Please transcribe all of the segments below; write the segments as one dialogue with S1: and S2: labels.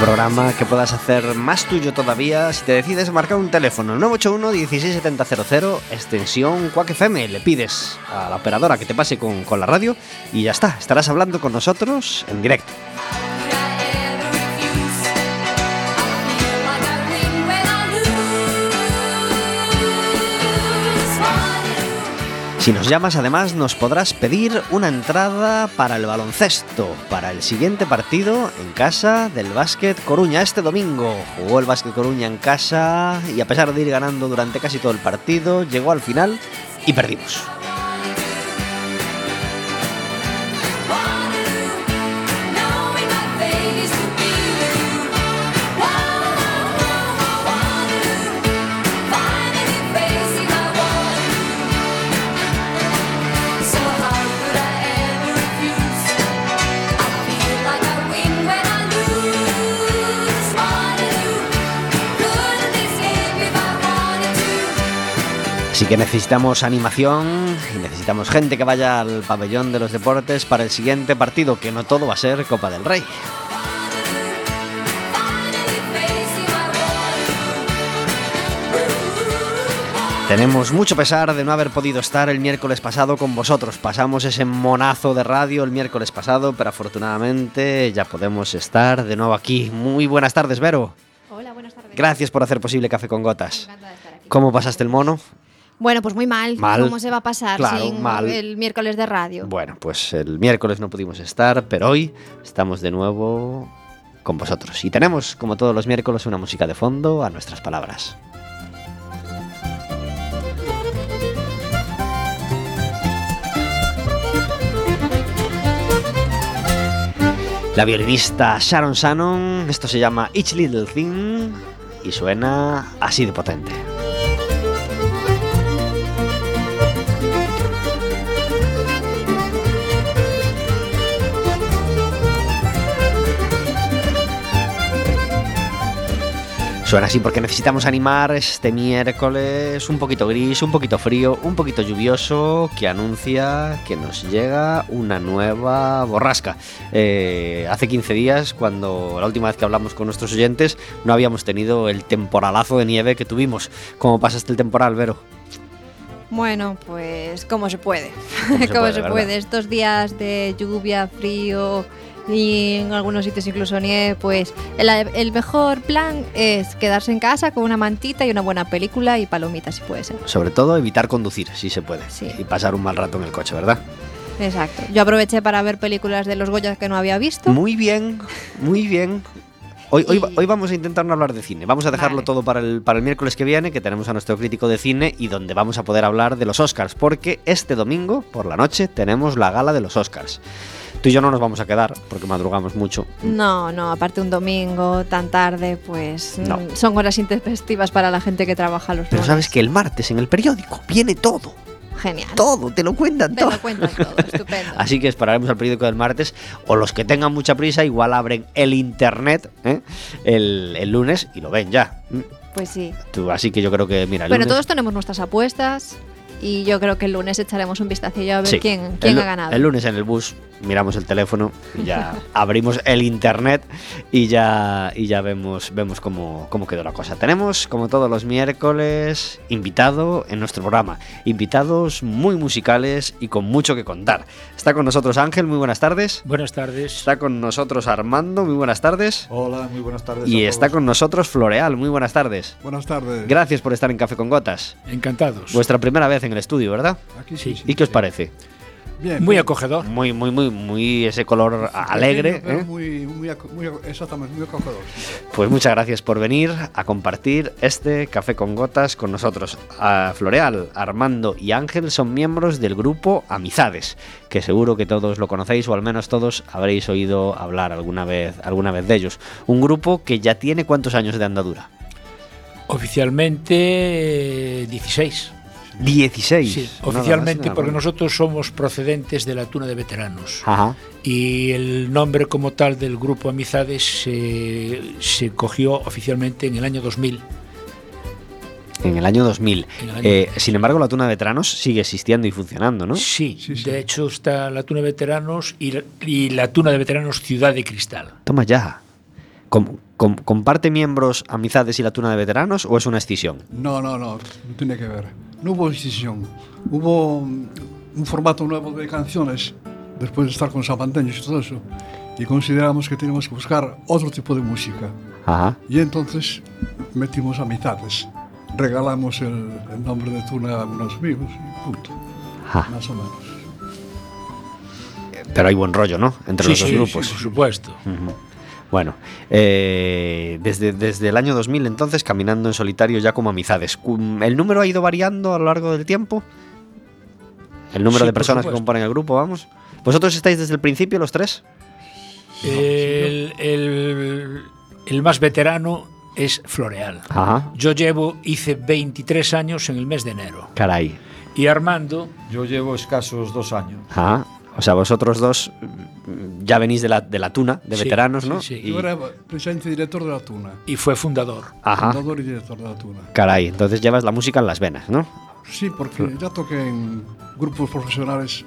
S1: programa que puedas hacer más tuyo todavía si te decides marcar un teléfono 981 16700 extensión Quack. Le pides a la operadora que te pase con, con la radio y ya está, estarás hablando con nosotros en directo. Si nos llamas además nos podrás pedir una entrada para el baloncesto, para el siguiente partido en casa del Básquet Coruña. Este domingo jugó el Básquet Coruña en casa y a pesar de ir ganando durante casi todo el partido, llegó al final y perdimos. Que necesitamos animación y necesitamos gente que vaya al pabellón de los deportes para el siguiente partido, que no todo va a ser Copa del Rey. Tenemos mucho pesar de no haber podido estar el miércoles pasado con vosotros. Pasamos ese monazo de radio el miércoles pasado, pero afortunadamente ya podemos estar de nuevo aquí. Muy buenas tardes, Vero.
S2: Hola, buenas tardes.
S1: Gracias por hacer posible Café con Gotas.
S2: Estar aquí.
S1: ¿Cómo pasaste el mono?
S2: Bueno, pues muy mal.
S1: Mal.
S2: ¿Cómo se va a pasar
S1: Claro,
S2: sin
S1: mal.
S2: el miércoles de radio?
S1: Bueno, pues el miércoles no pudimos estar, pero hoy estamos de nuevo con vosotros. Y tenemos, como todos los miércoles, una música de fondo a nuestras palabras. La violinista Sharon Shannon, esto se llama Each Little Thing y suena así de potente. Suena así porque necesitamos animar este miércoles un poquito gris, un poquito frío, un poquito lluvioso que anuncia que nos llega una nueva borrasca. Eh, hace 15 días, cuando la última vez que hablamos con nuestros oyentes, no habíamos tenido el temporalazo de nieve que tuvimos. ¿Cómo pasaste el temporal, Vero?
S2: Bueno, pues como se puede.
S1: Como se puede,
S2: se puede. Estos días de lluvia, frío y en algunos sitios incluso nieve, pues el, el mejor plan es quedarse en casa con una mantita y una buena película y palomitas, si puede ser.
S1: Sobre todo evitar conducir, si se puede.
S2: Sí.
S1: Y pasar un mal rato en el coche, ¿verdad?
S2: Exacto. Yo aproveché para ver películas de los Goya que no había visto.
S1: Muy bien, muy bien. Hoy, hoy, hoy vamos a intentar no hablar de cine. Vamos a dejarlo
S2: Vale.
S1: todo para el, para el miércoles que viene, que tenemos a nuestro crítico de cine y donde vamos a poder hablar de los Oscars, porque este domingo por la noche tenemos la gala de los Oscars. Tú y yo no nos vamos a quedar, porque madrugamos mucho.
S2: No, no, aparte un domingo tan tarde, pues
S1: No.
S2: mm, son horas intempestivas para la gente que trabaja los
S1: Pero
S2: lunes.
S1: sabes que el martes en el periódico viene todo,
S2: Genial.
S1: todo, te lo cuentan
S2: Te
S1: todo.
S2: lo cuentan todo, estupendo.
S1: Así que esperaremos al periódico del martes, o los que tengan mucha prisa, igual abren el internet ¿eh? el, el lunes y lo ven ya.
S2: Pues sí.
S1: Tú, así que yo creo que, mira,
S2: Bueno,
S1: lunes-
S2: todos tenemos nuestras apuestas y yo creo que el lunes echaremos un vistacillo a ver
S1: Sí.
S2: quién, quién
S1: El
S2: ha ganado.
S1: El lunes en el bus miramos el teléfono ya abrimos el internet y ya, y ya vemos, vemos cómo, cómo quedó la cosa. Tenemos, como todos los miércoles, invitado en nuestro programa. Invitados muy musicales y con mucho que contar. Está con nosotros Ángel, muy buenas tardes.
S3: Buenas tardes.
S1: Está con nosotros Armando, muy buenas tardes.
S4: Hola, muy buenas tardes.
S1: Y
S4: a
S1: está
S4: todos.
S1: con nosotros Floreal, muy buenas tardes.
S4: Buenas tardes.
S1: Gracias por estar en Café con Gotas.
S3: Encantados.
S1: Vuestra primera vez en el estudio, ¿verdad?
S4: Aquí
S3: Sí.
S4: sí.
S1: ¿Y qué os parece?
S3: Bien,
S4: Muy
S3: bien.
S4: acogedor.
S1: Muy, muy, muy, muy ese color alegre.
S3: Pequeño,
S1: ¿eh?
S3: muy, muy, muy exactamente, muy acogedor.
S1: Pues muchas gracias por venir a compartir este café con gotas con nosotros. A Floreal, Armando y Ángel son miembros del grupo Amizades, que seguro que todos lo conocéis o al menos todos habréis oído hablar alguna vez, alguna vez de ellos. Un grupo que ya tiene cuántos años de andadura.
S4: Oficialmente eh, 16.
S1: 16.
S4: Sí,
S1: Nada más
S4: oficialmente
S1: nada
S4: porque nosotros somos procedentes de la Tuna de Veteranos.
S1: Ajá.
S4: Y el nombre como tal del grupo Amizades se, se cogió oficialmente en el año 2000.
S1: En el año 2000.
S4: En el año
S1: Eh,
S4: 2000.
S1: sin embargo, la tuna de veteranos sigue existiendo y funcionando, ¿no?
S4: Sí,
S3: Sí, sí.
S4: de hecho está la Tuna de Veteranos y la, y la Tuna de Veteranos Ciudad de Cristal.
S1: Toma ya. Com- com- ¿Comparte miembros Amizades y la tuna de veteranos o es una escisión?
S3: No, no, no, no tiene que ver. No hubo decisión. Hubo mm, un formato nuevo de canciones después de estar con Zapanteños y todo eso. Y consideramos que teníamos que buscar otro tipo de música.
S1: Ajá.
S3: Y entonces metimos amistades. Regalamos el, el nombre de Tuna a unos amigos y punto.
S1: Ajá.
S3: Más o menos.
S1: Pero hay buen rollo, ¿no? Entre
S4: Sí,
S1: los dos
S4: sí,
S1: grupos.
S4: Por supuesto.
S1: Ujú. Bueno, eh, desde, desde el año 2000 entonces, caminando en solitario ya como amizades. ¿El número ha ido variando a lo largo del tiempo? ¿El número
S4: Sí,
S1: de personas que componen el grupo, vamos? ¿Vosotros estáis desde el principio, los tres?
S4: El, el- el más veterano es Floreal.
S1: Ajá.
S4: Yo llevo, hice 23 años en el mes de enero.
S1: Caray.
S4: Y Armando,
S5: Yo llevo escasos dos años.
S1: Ajá. O sea, vosotros dos ya venís de la, de la tuna, de
S4: Sí,
S1: veteranos,
S4: sí,
S1: ¿no?
S4: sí.
S1: Y-
S3: Yo era presidente y director de la Tuna.
S4: y fue fundador.
S1: Ajá.
S3: Fundador y director de la Tuna.
S1: Caray, entonces llevas la música en las venas, ¿no?
S3: Sí, porque ya toqué en grupos profesionales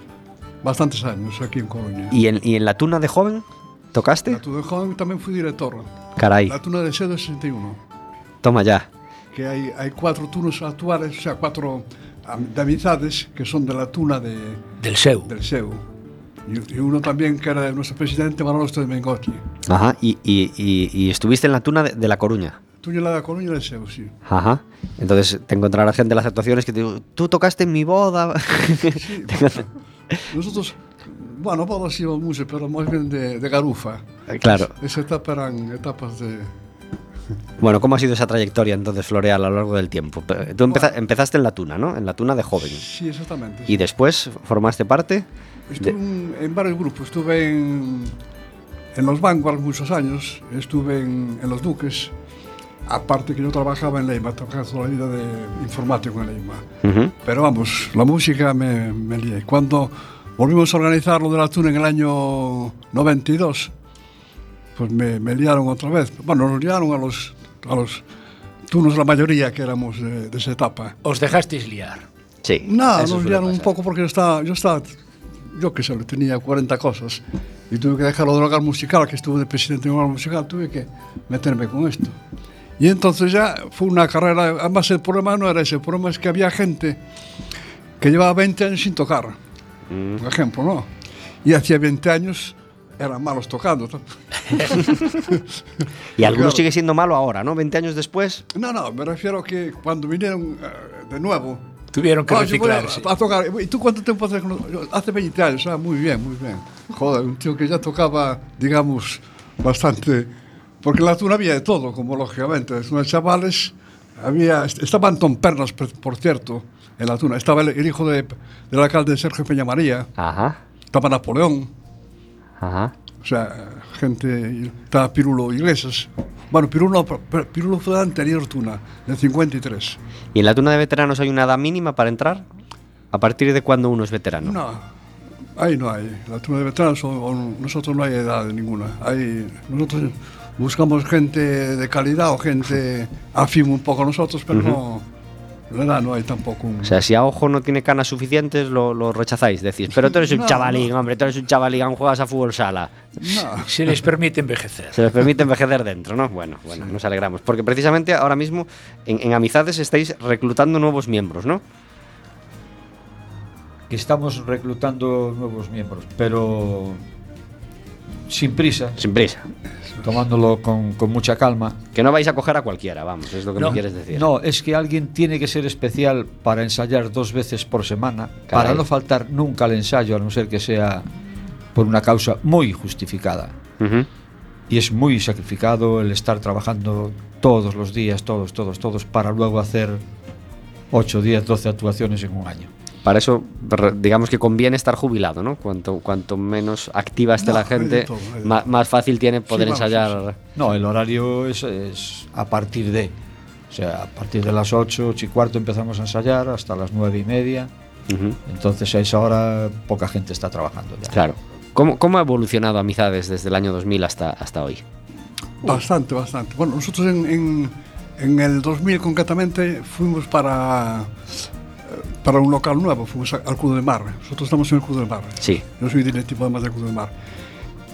S3: bastantes años aquí en Coruña.
S1: ¿Y en, y en la tuna de joven tocaste?
S3: La Tuna de Joven también fui director.
S1: Caray,
S3: La Tuna de Sedo 61.
S1: toma ya.
S3: Que hay, hay cuatro tunos actuales, o sea, cuatro de amistades que son de la Tuna de,
S4: Del SEU.
S3: del SEU. Y, uno también que era de nuestro presidente Manolo de Mengotti.
S1: Ajá. Y, y- y- y estuviste en la tuna de, de La Coruña.
S3: Tuya la de Coruña del SEU, sí.
S1: Ajá. Entonces te encontrarás gente en las actuaciones que te digo, tú tocaste en mi boda.
S3: Sí, nosotros, bueno, bodas íbamos mucho, pero más bien de, de garufa.
S1: claro.
S3: Esa etapa eran etapas de...
S1: Bueno, ¿cómo ha sido esa trayectoria entonces, Floreal, a lo largo del tiempo? Tú empeza- empezaste en la tuna, ¿no? En la tuna de joven.
S3: Sí, exactamente.
S1: Y después formaste parte.
S3: Estuve un, en varios grupos, estuve en, en los Vanguard muchos años, estuve en, en los Duques, aparte que yo trabajaba en Leima, trabajaba toda la vida de informático en Leima.
S1: Uh -huh.
S3: Pero vamos, la música me, me lié. Cuando volvimos a organizar lo de la tuna en el año 92, pues me, me liaron otra vez. Bueno, nos liaron a los, a los tunos la mayoría que éramos de, de esa etapa.
S4: ¿Os dejasteis liar?
S1: Sí.
S3: No, nos liaron un poco porque yo estaba, yo estaba yo que sé, tenía 40 cosas y tuve que dejar lo del hogar musical, que estuve de presidente del hogar musical, tuve que meterme con esto. Y entonces ya fue una carrera, además el problema no era ese, el problema es que había gente que llevaba 20 años sin tocar,
S1: Mm.
S3: por ejemplo, ¿no? Y hacía 20 años eran malos tocando.
S1: Y algunos
S3: Claro.
S1: sigue siendo malo ahora, ¿no? 20 años después.
S3: No, no, me refiero que cuando vinieron eh, de nuevo,
S4: Tuvieron que
S3: oh, reciclarse. A, a, tocar. ¿Y tú cuánto tiempo hace? Hace 20 años. Ah, muy bien, muy bien. Joder, un tío que ya tocaba, digamos, bastante. Porque en la tuna había de todo, como lógicamente. Los chavales había, estaban Tom Pernas, por cierto, en la tuna. Estaba el, el hijo de, del alcalde Sergio Peña María.
S1: Ajá.
S3: Estaba Napoleón.
S1: Ajá.
S3: O sea, gente. Estaba Pirulo Iglesias. Bueno, Pirulo, Pirulo fue la anterior tuna, del 53.
S1: ¿Y en la tuna de veteranos hay una edad mínima para entrar? ¿A partir de cuándo uno es veterano?
S3: No, ahí no hay. La tuna de veteranos, nosotros no hay edad ninguna. Hay, nosotros buscamos gente de calidad o gente afín un poco a nosotros, pero no, la edad no hay tampoco. Un,
S1: O sea, si a ojo no tiene canas suficientes, lo, lo rechazáis. Decís, pero tú eres un
S3: No,
S1: chavalín,
S3: no.
S1: hombre, tú eres un chavalín, aún juegas a fútbol sala.
S3: no.
S4: Se les permite envejecer.
S1: Se les permite envejecer dentro, ¿no? Bueno, bueno, nos alegramos. Porque precisamente ahora mismo en, en Amizades estáis reclutando nuevos miembros, ¿no?
S5: Que estamos reclutando nuevos miembros, pero sin prisa,
S1: Sin prisa.
S5: Tomándolo con, con mucha calma.
S1: Que no vais a coger a cualquiera, vamos, es lo que
S4: No,
S1: me quieres decir.
S5: No, es que alguien tiene que ser especial para ensayar dos veces por semana,
S1: Caray.
S5: para no faltar nunca al ensayo, a no ser que sea por una causa muy justificada. Y es muy sacrificado el estar trabajando todos los días, todos, todos, todos, para luego hacer 8, 10, 12 actuaciones en un año.
S1: Para eso, digamos que conviene estar jubilado, ¿no? Cuanto, cuanto menos activa esté
S3: No,
S1: la gente,
S3: todo,
S1: más fácil tiene poder
S3: vamos,
S1: ensayar.
S5: No, el horario es, es a partir de. O sea, a partir de las 8, 8 y cuarto empezamos a ensayar hasta las 9 y media. Entonces a esa hora poca gente está trabajando ya.
S1: Claro. ¿Cómo, ¿Cómo ha evolucionado Amizades desde el año 2000 hasta, hasta hoy?
S3: Bastante, bastante. Bueno, nosotros en, en, en el 2000 concretamente fuimos para, para un local nuevo, fuimos al Club de Mar. Nosotros estamos en el Club de Mar.
S1: Sí.
S3: Yo soy directivo además del Club de Mar.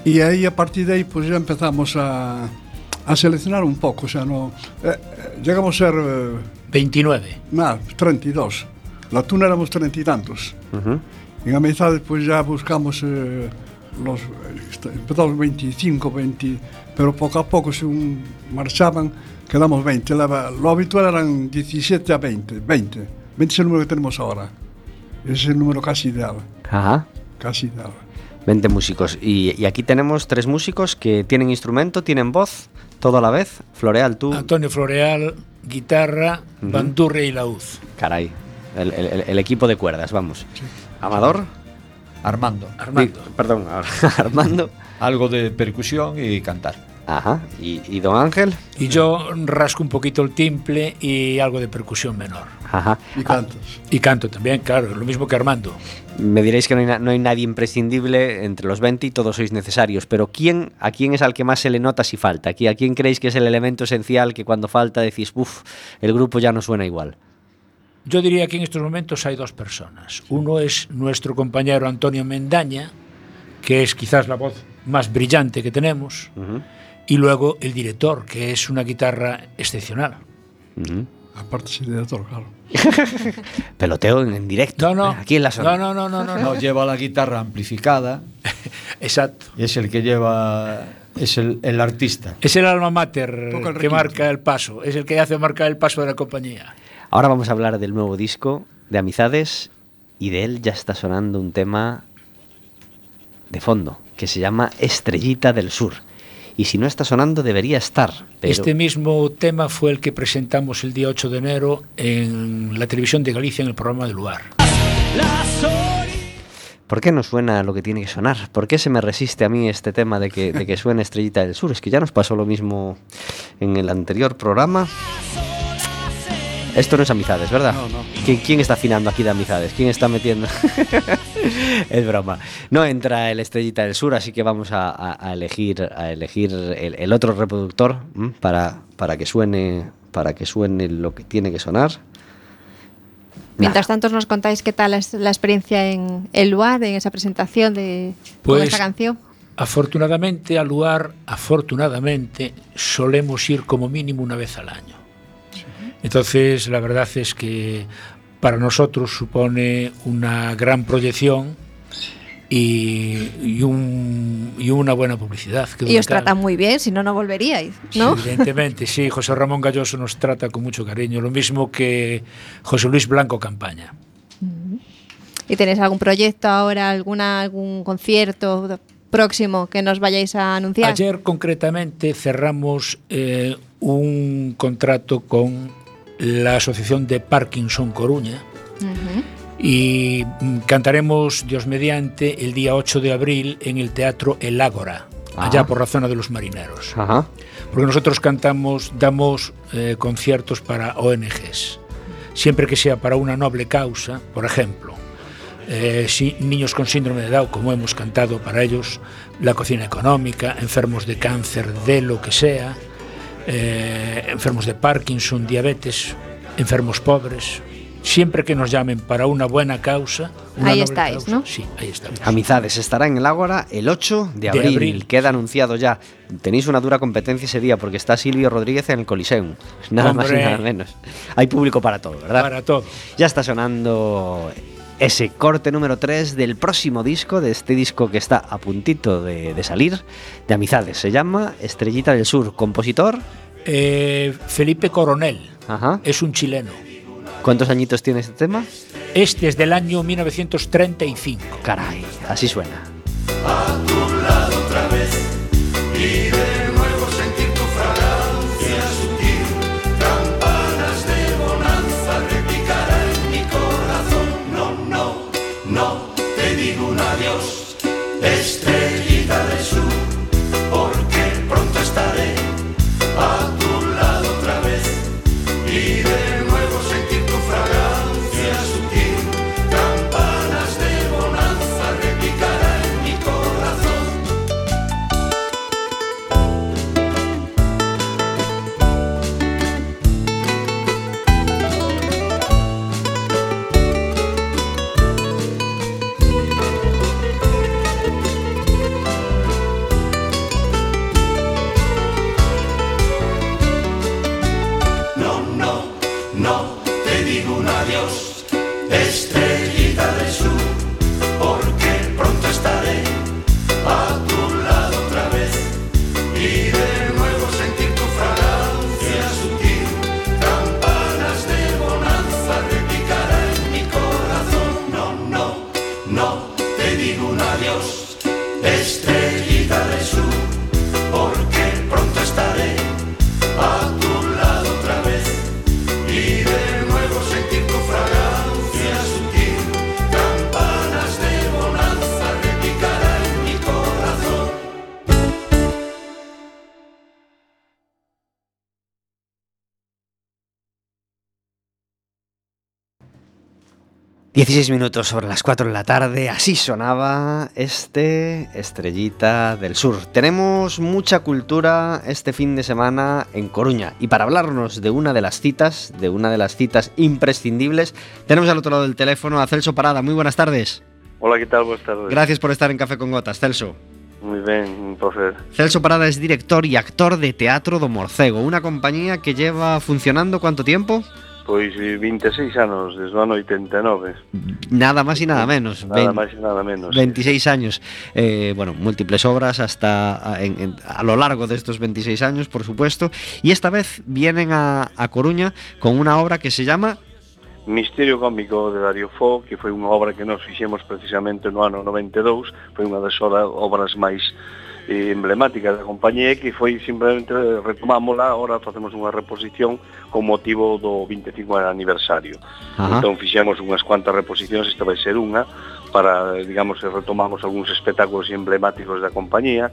S3: Y ahí, a partir de ahí, pues ya empezamos a, a seleccionar un poco. O sea, no, eh, eh llegamos a ser. Eh,
S4: 29.
S3: Más, 32. La tuna éramos treinta y tantos.
S1: Uh -huh.
S3: En Amistad, pues ya buscamos. Eh, los, eh, empezamos 25, 20, pero poco a poco según marchaban quedamos 20. La, lo habitual eran 17 a 20, 20. 20 es el número que tenemos ahora. Es el número casi ideal,
S1: Ajá.
S3: casi ideal.
S1: 20 músicos. Y, y aquí tenemos tres músicos que tienen instrumento, tienen voz, todo a la vez. Floreal, tú.
S4: Antonio Floreal, guitarra,
S1: Ujú.
S4: bandurria y laúd.
S1: Caray. El, el- el equipo de cuerdas, vamos. Amador.
S5: Armando.
S4: Armando.
S1: Perdón, Armando.
S5: Algo de percusión y cantar.
S1: Ajá. Y, y Don Ángel.
S4: Y yo rasco un poquito el timple y algo de percusión menor.
S1: Ajá.
S3: Y cantas.
S4: Y canto también, claro, lo mismo que Armando.
S1: Me diréis que no hay, na- no hay nadie imprescindible entre los 20 y todos sois necesarios, pero ¿quién, ¿a quién es al que más se le nota si falta? Aquí, ¿A quién creéis que es el elemento esencial que cuando falta decís, uff, el grupo ya no suena igual?
S4: Yo diría que en estos momentos hay dos personas. Uno es nuestro compañero Antonio Mendaña, que es quizás la voz más brillante que tenemos,
S1: Ujú,
S4: y luego el director, que es una guitarra excepcional.
S1: ujú.
S3: Aparte sí, director, claro.
S1: Peloteo en, en directo.
S4: No, no.
S1: eh, Aquí en la zona.
S4: No, no, no, no, no.
S5: Lleva la guitarra amplificada
S4: Exacto.
S5: y es el que lleva. Es el, el artista.
S4: Es el alma mater
S3: el
S4: que
S3: requinto.
S4: marca el paso, es el que hace marcar el paso de la compañía.
S1: Ahora vamos a hablar del nuevo disco de Amizades y de él ya está sonando un tema de fondo que se llama Estrellita del Sur. Y si no está sonando debería estar. Pero...
S4: Este mismo tema fue el que presentamos el día 8 de enero en la televisión de Galicia en el programa de Luar.
S1: ¿Por qué no suena lo que tiene que sonar? ¿Por qué se me resiste a mí este tema de que, de que suene Estrellita del Sur? Es que ya nos pasó lo mismo en el anterior programa. Esto no es Amizades, ¿verdad?
S3: No, no.
S1: ¿Qui- ¿Quién está afinando aquí de Amizades? ¿Quién está metiendo? es broma. No entra el Estrellita del Sur, así que vamos a, a- a elegir, a elegir el, el otro reproductor ¿m? para, para que suene para que suene lo que tiene que sonar.
S2: Mientras tanto, nos contáis qué tal es la experiencia en el lugar, en esa presentación de
S4: Pues-
S2: esta canción.
S4: Afortunadamente, al lugar, afortunadamente, solemos ir como mínimo una vez al año. Entonces, la verdad es que para nosotros supone una gran proyección y, y un- y una buena publicidad. que
S2: Y os tratan muy bien, si no, no volveríais, ¿no?
S4: Sí, evidentemente, sí. José Ramón Galloso nos trata con mucho cariño, lo mismo que José Luis Blanco Campaña.
S2: ¿Y tenéis algún proyecto ahora, alguna, algún concierto próximo que nos vayáis a anunciar?
S4: Ayer concretamente cerramos eh, un contrato con la Asociación de Parkinson Coruña y cantaremos, Dios mediante, el día 8 de abril en el Teatro El Ágora, allá
S1: Ah.
S4: por la zona de los marineros.
S1: Ajá.
S4: Porque nosotros cantamos, damos eh, conciertos para ONGs, siempre que sea para una noble causa, por ejemplo, eh, si- niños con síndrome de Down, como hemos cantado para ellos, la cocina económica, enfermos de cáncer, de lo que sea, eh, enfermos de Parkinson, diabetes, enfermos pobres, siempre que nos llamen para una buena causa. una
S2: Ahí estáis,
S4: causa,
S2: ¿no?
S4: Sí, ahí estamos.
S1: Amizades estará en el Ágora el 8 de abril.
S4: abril.
S1: Queda anunciado ya. Tenéis una dura competencia ese día porque está Silvio Rodríguez en el Coliseum. Nada más y nada menos. Hay público para todo, ¿verdad?
S4: Para todo.
S1: Ya está sonando ese corte número 3 del próximo disco, de este disco que está a puntito de, de salir, de Amizades. Se llama Estrellita del Sur, compositor.
S4: Eh, Felipe Coronel
S1: Ajá.
S4: es un chileno.
S1: ¿Cuántos añitos tiene este tema?
S4: Este es del año 1935.
S1: Caray, así suena. Dieciséis minutos sobre las 4 de la tarde, así sonaba este Estrellita del Sur. Tenemos mucha cultura este fin de semana en Coruña y para hablarnos de una de las citas, de una de las citas imprescindibles, tenemos al otro lado del teléfono a Celso Parada. Muy buenas tardes.
S6: Hola, ¿qué tal? Buenas tardes.
S1: Gracias por estar en Café con Gotas, Celso.
S6: Muy ben, un placer.
S1: Celso Parada es director y actor de Teatro do Morcego, una compañía que lleva funcionando ¿cuánto tiempo?
S6: Pois eh, 26 anos, desde o ano 89.
S1: Nada más y nada menos.
S6: Nada máis e nada menos.
S1: 26 años, eh, bueno, múltiples obras hasta a, en- en- a lo largo de estos 26 años, por supuesto, y esta vez vienen a, a Coruña con una obra que se llama
S6: Misterio cómico de Dario Fo, que foi unha obra que nos fixemos precisamente no ano 92, foi unha das obra- obras máis emblemática da compañía que foi simplemente retomámola, ahora facemos unha reposición con motivo do 25 aniversario.
S1: Ajá.
S6: Entón fixemos unhas cuantas reposicións, esta vai ser unha, para, digamos, retomamos algúns espectáculos emblemáticos da compañía,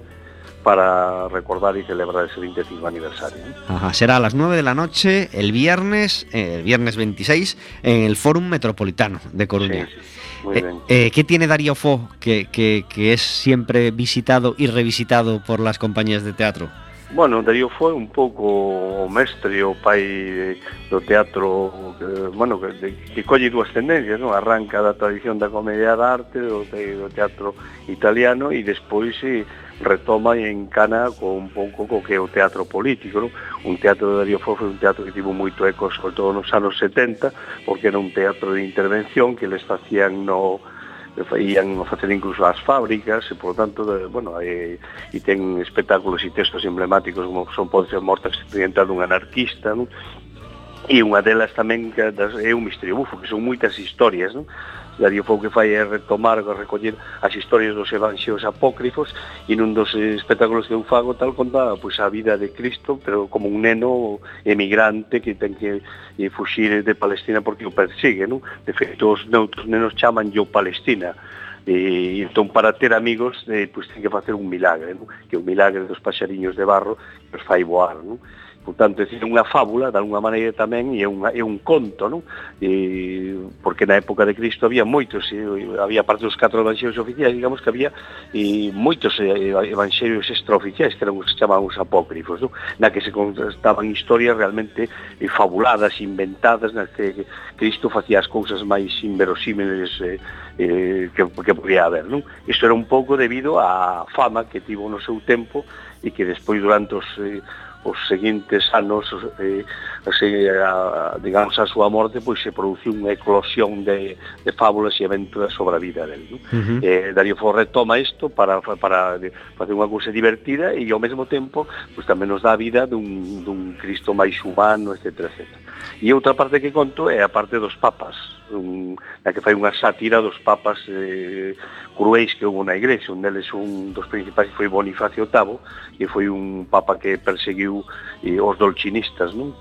S6: para recordar y celebrar ese 25 aniversario.
S1: Ajá, será a las 9 de la noche el viernes, eh, el viernes 26, en el Fórum Metropolitano de Coruña.
S6: Sí, sí. Muy
S1: eh,
S6: bien.
S1: Eh, ¿Qué tiene Darío Fo, que, que, que, es siempre visitado y revisitado por las compañías de teatro?
S6: Bueno, Darío Fo é un pouco o mestre, o pai do teatro, que, bueno, que, que colle dúas tendencias, non? Arranca da tradición da comedia da arte, do, do teatro italiano, e despois... eh, retoma e encana con un pouco co que é o teatro político, non? Un teatro de Darío Fo foi un teatro que tivo moito eco, sobre todo nos anos 70, porque era un teatro de intervención que les facían no ían a facer incluso as fábricas e, por tanto, de, bueno, e, e ten espectáculos e textos emblemáticos como son Pode ser morta accidental dun anarquista, non? E unha delas tamén que é un misterio bufo, que son moitas historias, non? Darío Fou que fai é retomar, recoller as historias dos evanxeos apócrifos e nun dos espectáculos que eu fago tal conta pois, a vida de Cristo, pero como un neno emigrante que ten que e, fuxir de Palestina porque o persigue, non? De feito, os neutros nenos chaman yo Palestina, e entón para ter amigos eh, pois ten que facer un milagre, non? que é o milagre dos paxariños de barro que os fai voar, non? Portanto, é unha fábula, de alguna maneira tamén, e é, unha, é un conto, non? E, porque na época de Cristo había moitos, e, había parte dos catro evangelios oficiais, digamos que había e, moitos evangelios extraoficiais, que eran os que chamaban os apócrifos, non? Na que se contaban historias realmente e, fabuladas, inventadas, na que Cristo facía as cousas máis inverosímiles eh, eh, que, que podía haber, non? Isto era un pouco debido á fama que tivo no seu tempo e que despois durante os... Eh, os seguintes anos eh, se, eh, a, digamos a súa morte pois se produciu unha eclosión de, de fábulas e aventuras sobre a vida del ¿no? Uh -huh. eh, Darío Fo retoma isto para, para facer unha cousa divertida e ao mesmo tempo pois, tamén nos dá a vida dun, dun Cristo máis humano, etc. etc. E outra parte que conto é a parte dos papas, un, na que fai unha sátira dos papas eh, cruéis que houve na igrexa. Un deles, un dos principais, foi Bonifacio VIII, que foi un papa que perseguiu eh, os dolcinistas, non?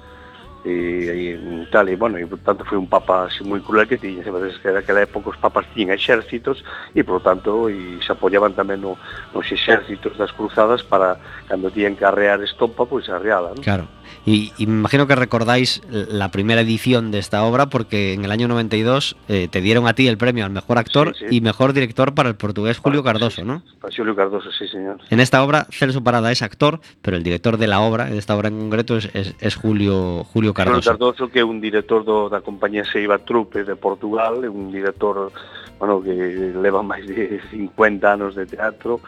S6: Eh, e, e tal, e bueno, e por tanto foi un papa así moi cruel que tiña, se que aquela época os papas tiñan exércitos e por tanto e se apoyaban tamén no, nos exércitos das cruzadas para cando tiñan que arrear estopa, pois pues, arreala, non?
S1: Claro. Y, y, me imagino que recordáis la primera edición de esta obra porque en el año 92 eh, te dieron a ti el premio al mejor actor sí, sí. y mejor director para el portugués Julio Cardoso,
S6: sí,
S1: ¿no?
S6: Para Julio Cardoso, sí, señor.
S1: En esta obra Celso Parada es actor, pero el director de la obra, de esta obra en concreto, es, es, es Julio, Julio Cardoso.
S6: Julio Cardoso, que é un director do, da compañía Seiba Trupe de Portugal, un director bueno, que leva máis de 50 anos de teatro,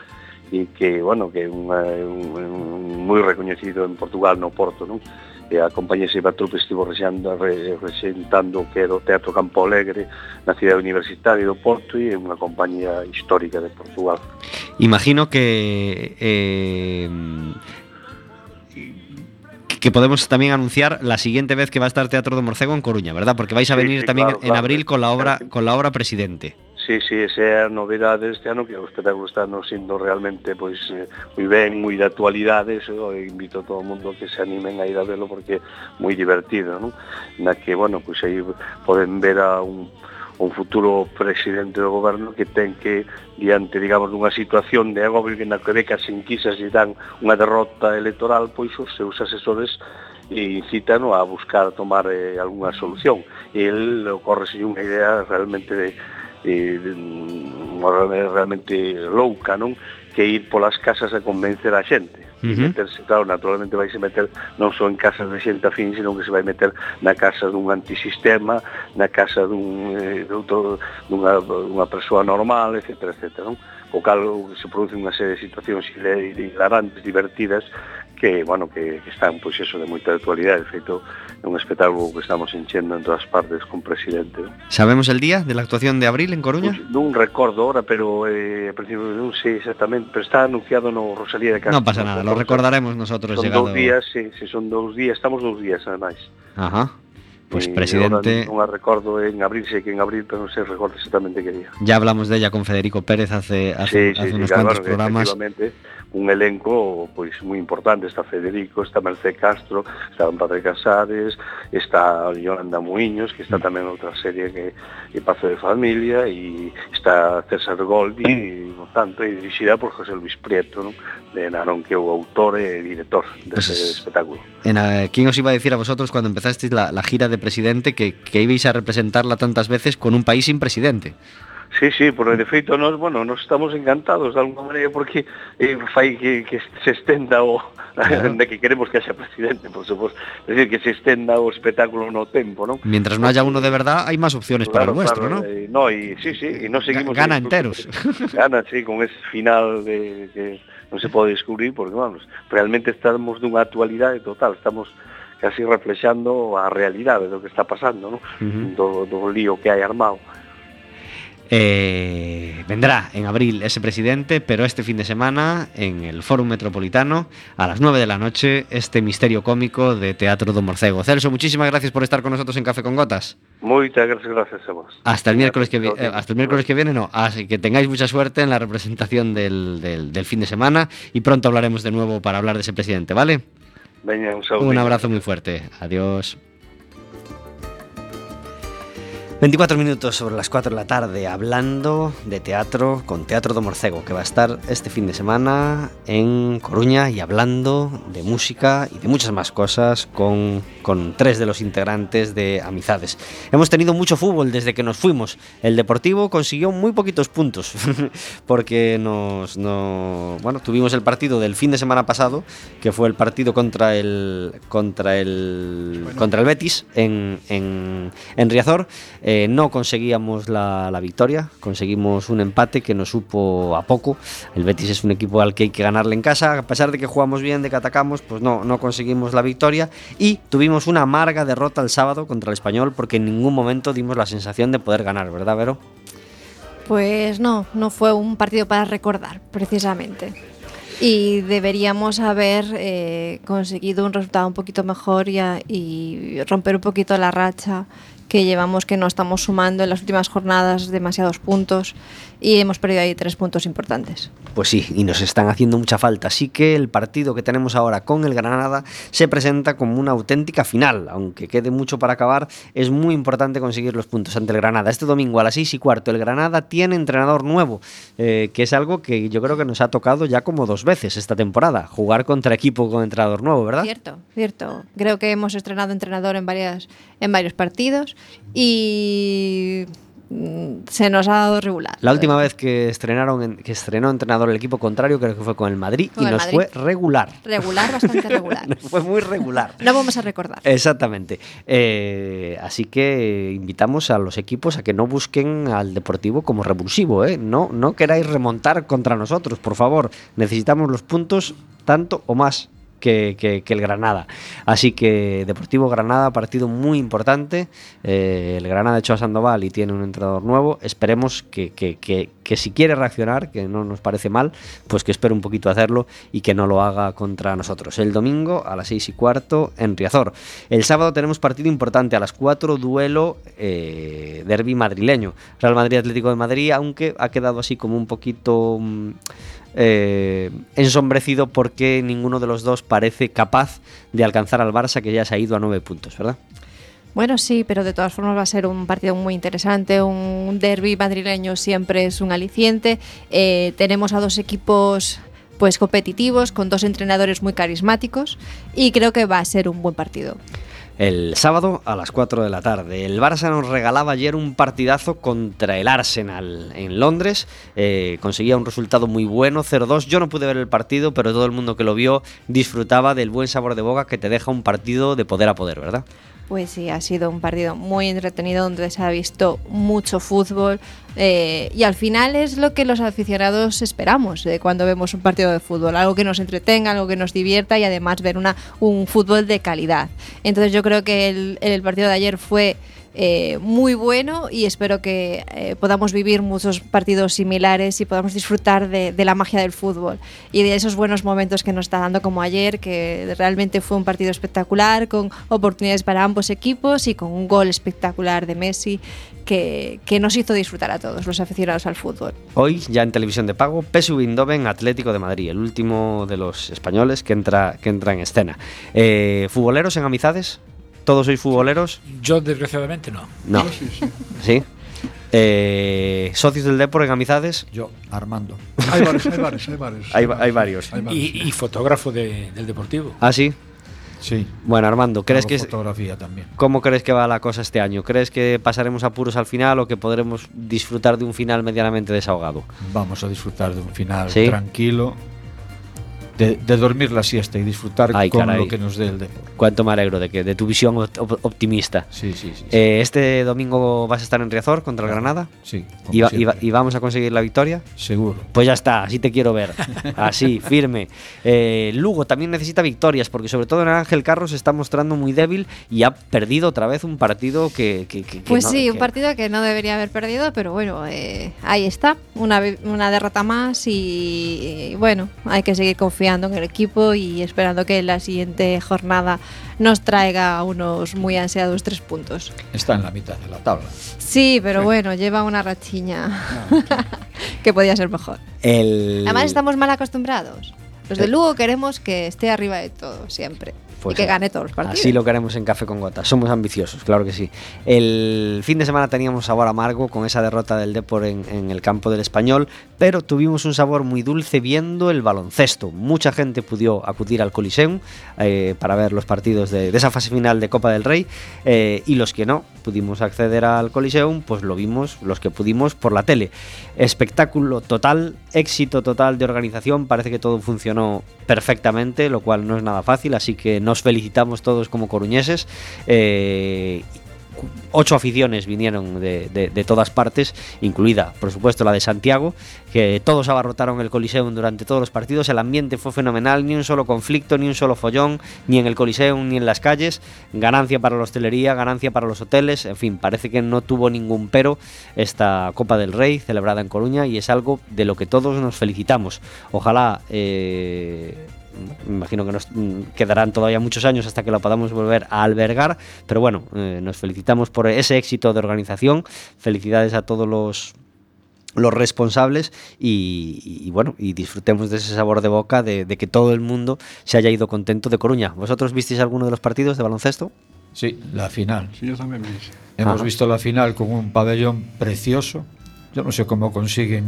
S6: e que, bueno, que un, un, un moi recoñecido en Portugal no Porto, non? E a compañía Seiba Trupe estivo rexando, que era o Teatro Campo Alegre na cidade universitaria do Porto e é unha compañía histórica de Portugal.
S1: Imagino que eh, que podemos también anunciar la siguiente vez que va a estar Teatro de Morcego en Coruña, ¿verdad? Porque vais a venir sí, sí, también
S6: claro,
S1: en
S6: claro,
S1: abril con la obra con la obra Presidente.
S6: Sí, sí, esa é a novedade este ano que o espectáculo está nos indo realmente pois eh, moi ben, moi de actualidade, eso, invito a todo o mundo que se animen a ir a verlo porque é moi divertido, non? Na que, bueno, pois aí poden ver a un un futuro presidente do goberno que ten que, diante, digamos, dunha situación de agobio que na que as enquisas lle dan unha derrota electoral, pois os seus asesores e incitan a buscar tomar eh, algunha solución. E el ocorre unha idea realmente de eh, realmente louca, non? que ir polas casas a convencer a xente. Uh -huh. meterse, claro, naturalmente vai se meter non só en casas de xente afín, sino que se vai meter na casa dun antisistema, na casa dun, eh, de outro, dunha, dunha persoa normal, etc. etc non? O cal se produce unha serie de situacións hilarantes, divertidas, que, bueno, que, que están, pois, eso, de moita actualidade. De feito, é un espectáculo que estamos enchendo en todas partes con presidente.
S1: Sabemos el día de la actuación de abril en Coruña?
S6: Pues, non recordo ahora, pero eh, a principio non sei exactamente, pero está anunciado no Rosalía de Castro.
S1: Non pasa nada, lo recordaremos nosotros
S6: son
S1: llegado.
S6: Son dous días, sí, sí, son dous días, estamos dous días ademais.
S1: Ajá. Pues presidente...
S6: un recuerdo en abril, sé que en abril, pero no sé recuerdo exactamente qué día.
S1: Ya hablamos de ella con Federico Pérez hace, hace,
S6: sí, sí,
S1: unos
S6: sí,
S1: cuantos
S6: claro,
S1: programas
S6: un elenco pois moi importante, está Federico, está Mercé Castro, está Padre Casares, está Yolanda Muiños, que está tamén outra serie que que Pazo de Familia e está César Goldi, e, no tanto, e dirixida por José Luis Prieto, non? de Narón que é o autor e director deste pues, espectáculo.
S1: En a, ¿Quién os iba a decir a vosotros cuando empezasteis la, la gira de presidente que, que ibais a representarla tantas veces con un país sin presidente?
S6: Sí, sí, por de feito nos, bueno, nos estamos encantados de alguna maneira porque eh, fai que, que se estenda o claro. de que queremos que haxa presidente, por suposto, es decir, que se estenda o espectáculo no tempo, ¿no?
S1: Mientras no haya uno de verdad, hai máis opciones claro, para o nuestro,
S6: claro,
S1: ¿no?
S6: Eh, no, y sí, sí, y no seguimos
S1: gana enteros.
S6: Gana, sí, con ese final de que non se pode descubrir porque vamos, realmente estamos dunha actualidade total, estamos casi reflexando a realidade do que está pasando, ¿no? Uh -huh. do, do lío que hai armado.
S1: Eh, vendrá en abril ese presidente, pero este fin de semana en el Fórum Metropolitano a las 9 de la noche este misterio cómico de Teatro do Morcego. Celso, muchísimas gracias por estar con nosotros en Café con Gotas.
S6: Muchas gracias, gracias a vos.
S1: Hasta el miércoles que, eh, hasta el miércoles que viene, no. Así que tengáis mucha suerte en la representación del, del, del fin de semana y pronto hablaremos de nuevo para hablar de ese presidente, ¿vale?
S6: Venga, un,
S1: un abrazo muy fuerte. Adiós. 24 minutos sobre las 4 de la tarde hablando de teatro con Teatro do Morcego, que va a estar este fin de semana en Coruña y hablando de música y de muchas más cosas con, con tres de los integrantes de Amizades. Hemos tenido mucho fútbol desde que nos fuimos. El Deportivo consiguió muy poquitos puntos porque nos, no, bueno, tuvimos el partido del fin de semana pasado, que fue el partido contra el, contra el, contra el Betis en, en, en Riazor Eh, no conseguíamos la, victoria, conseguimos un empate que nos supo a poco. El Betis es un equipo al que hay que ganarle en casa, a pesar de que jugamos bien, de que atacamos, pues no, no conseguimos la victoria y tuvimos una amarga derrota el sábado contra el Español porque en ningún momento dimos la sensación de poder ganar, ¿verdad, Vero?
S2: Pues no, no fue un partido para recordar, precisamente. Y deberíamos haber eh, conseguido un resultado un poquito mejor y romper un poquito la racha que llevamos, que no estamos sumando en las últimas jornadas demasiados puntos y hemos perdido ahí tres puntos importantes.
S1: Pues sí, y nos están haciendo mucha falta. Así que el partido que tenemos ahora con el Granada se presenta como una auténtica final. Aunque quede mucho para acabar, es muy importante conseguir los puntos ante el Granada. Este domingo a las 6 y cuarto, el Granada tiene entrenador nuevo, eh, que es algo que yo creo que nos ha tocado ya como dos veces esta temporada. Jugar contra equipo con entrenador nuevo, ¿verdad?
S2: Cierto, cierto. Creo que hemos estrenado entrenador en, varias, en varios partidos y mm, se nos ha dado regular.
S1: La última vez que estrenaron en- que estrenó entrenador el equipo contrario creo que fue con el Madrid
S2: Con
S1: y
S2: el
S1: nos
S2: Madrid.
S1: fue regular.
S2: Regular, bastante regular.
S1: Nos fue muy regular.
S2: No vamos a recordar.
S1: Exactamente. Eh, así que invitamos a los equipos a que no busquen al Deportivo como revulsivo. ¿eh? No, no queráis remontar contra nosotros, por favor. Necesitamos los puntos tanto o más que, el Granada. Así que Deportivo Granada, partido muy importante. Eh, el Granada echó a Sandoval y tiene un entrenador nuevo. Esperemos que, que- si quiere reaccionar, que no nos parece mal, pues que espere un poquito hacerlo y que no lo haga contra nosotros. El domingo a las seis y cuarto en Riazor. El sábado tenemos partido importante a las 4, duelo eh, derby madrileño. Real Madrid Atlético de Madrid, aunque ha quedado así como un poquito mm, eh, ensombrecido porque ninguno de los dos parece capaz de alcanzar al Barça que ya se ha ido a nueve puntos, ¿verdad?
S2: Bueno, sí, pero de todas formas va a ser un partido muy interesante. Un derby madrileño siempre es un aliciente. Eh, tenemos a dos equipos pues competitivos, con dos entrenadores muy carismáticos y creo que va a ser un buen partido.
S1: El sábado a las 4 de la tarde. El Barça nos regalaba ayer un partidazo contra el Arsenal en Londres. Eh, conseguía un resultado muy bueno, 0-2. Yo no pude ver el partido, pero todo el mundo que lo vio disfrutaba del buen sabor de boca que te deja un partido de poder a poder, ¿verdad?
S2: Pues sí, ha sido un partido muy entretenido donde se ha visto mucho fútbol eh, y al final es lo que los aficionados esperamos de cuando vemos un partido de fútbol, algo que nos entretenga, algo que nos divierta y además ver una, un fútbol de calidad. Entonces yo creo que el, el partido de ayer fue eh, muy bueno y espero que eh, podamos vivir muchos partidos similares y podamos disfrutar de, de la magia del fútbol y de esos buenos momentos que nos está dando como ayer, que realmente fue un partido espectacular con oportunidades para ambos equipos y con un gol espectacular de Messi que, que nos hizo disfrutar a todos los aficionados al fútbol.
S1: Hoy, ya en televisión de pago, PSV Eindhoven Atlético de Madrid, el último de los españoles que entra, que entra en escena. Eh, ¿Futboleros en amizades? ¿Todos sois futboleros?
S4: Yo, desgraciadamente, no.
S1: No.
S3: Yo sí, sí.
S1: ¿Sí? Eh, ¿Socios del Depor en amizades?
S5: Yo, Armando.
S3: Hay varios, hay varios, hay varios.
S1: Hay, hay varios.
S3: Hay varios,
S4: Y, y fotógrafo de- del Deportivo.
S1: ¿Ah, sí?
S5: Sí.
S1: Bueno, Armando, ¿crees que,
S5: fotografía también?
S1: ¿cómo crees que va la cosa este año? ¿Crees que pasaremos apuros al final o que podremos disfrutar de un final medianamente desahogado?
S5: Vamos a disfrutar de un final
S1: Sí.
S5: tranquilo, de, de dormir la siesta y disfrutar
S1: Ay,
S5: con
S1: caray.
S5: lo que nos dé el deporte.
S1: Cuánto me alegro de que de tu visión op- op- optimista.
S5: Sí, sí, sí. sí.
S1: Eh, este domingo vas a estar en Riazor contra el Granada
S5: sí,
S1: y, va- y va- y vamos a conseguir la victoria.
S5: Seguro.
S1: Pues ya está, así te quiero ver. Así, firme. Eh, Lugo también necesita victorias, porque sobre todo en Ángel Carros se está mostrando muy débil y ha perdido otra vez un partido que. que- que- que
S2: Pues
S1: no-
S2: sí, un partido que no debería haber perdido, pero bueno, eh, ahí está, una, una derrota más y, y bueno, hay que seguir confiando en el equipo y esperando que la siguiente jornada nos traiga unos muy ansiados tres puntos.
S5: Está en la mitad de la tabla.
S2: Sí, pero bueno, lleva una rachiña que podía ser mejor.
S1: El...
S2: Además estamos mal acostumbrados. Los de
S1: Eh.
S2: Lugo queremos que esté arriba de todo siempre
S1: Pues
S2: y que
S1: sí.
S2: gane todos los partidos.
S1: Así lo queremos en Café con Gotas. Somos ambiciosos, claro que sí. El fin de semana teníamos sabor amargo con esa derrota del Depor en, en el campo del Español, pero tuvimos un sabor muy dulce viendo el baloncesto. Mucha gente pudo acudir al Coliseum eh, para ver los partidos de, de esa fase final de Copa del Rey eh, y los que no pudimos acceder al Coliseum, pues lo vimos los que pudimos por la tele. Espectáculo total, éxito total de organización, parece que todo funcionó perfectamente, lo cual no es nada fácil, así que felicitamos todos como coruñeses. eh, ocho aficiones vinieron de todas partes, incluida, por supuesto, la de Santiago, que todos abarrotaron el Coliseum durante todos los partidos. El ambiente fue fenomenal, ni un solo conflicto, ni un solo follón, ni en el Coliseum ni en las calles. Ganancia para la hostelería, ganancia para los hoteles. En fin, parece que no tuvo ningún pero esta Copa del Rey celebrada en Coruña y es algo de lo que todos nos felicitamos. Ojalá. eh, me imagino que nos mm, quedarán todavía muchos años hasta que la podamos volver a albergar, pero bueno, eh, nos felicitamos por ese éxito de organización, felicidades a todos los los responsables y, y- bueno, y disfrutemos de ese sabor de boca de, de que todo el mundo se haya ido contento de Coruña. ¿Vosotros visteis alguno de los partidos de baloncesto?
S5: Sí, la final.
S3: Sí, yo también.
S5: Hemos
S1: Ajá.
S5: visto la final con un pabellón precioso. Yo no sé cómo consiguen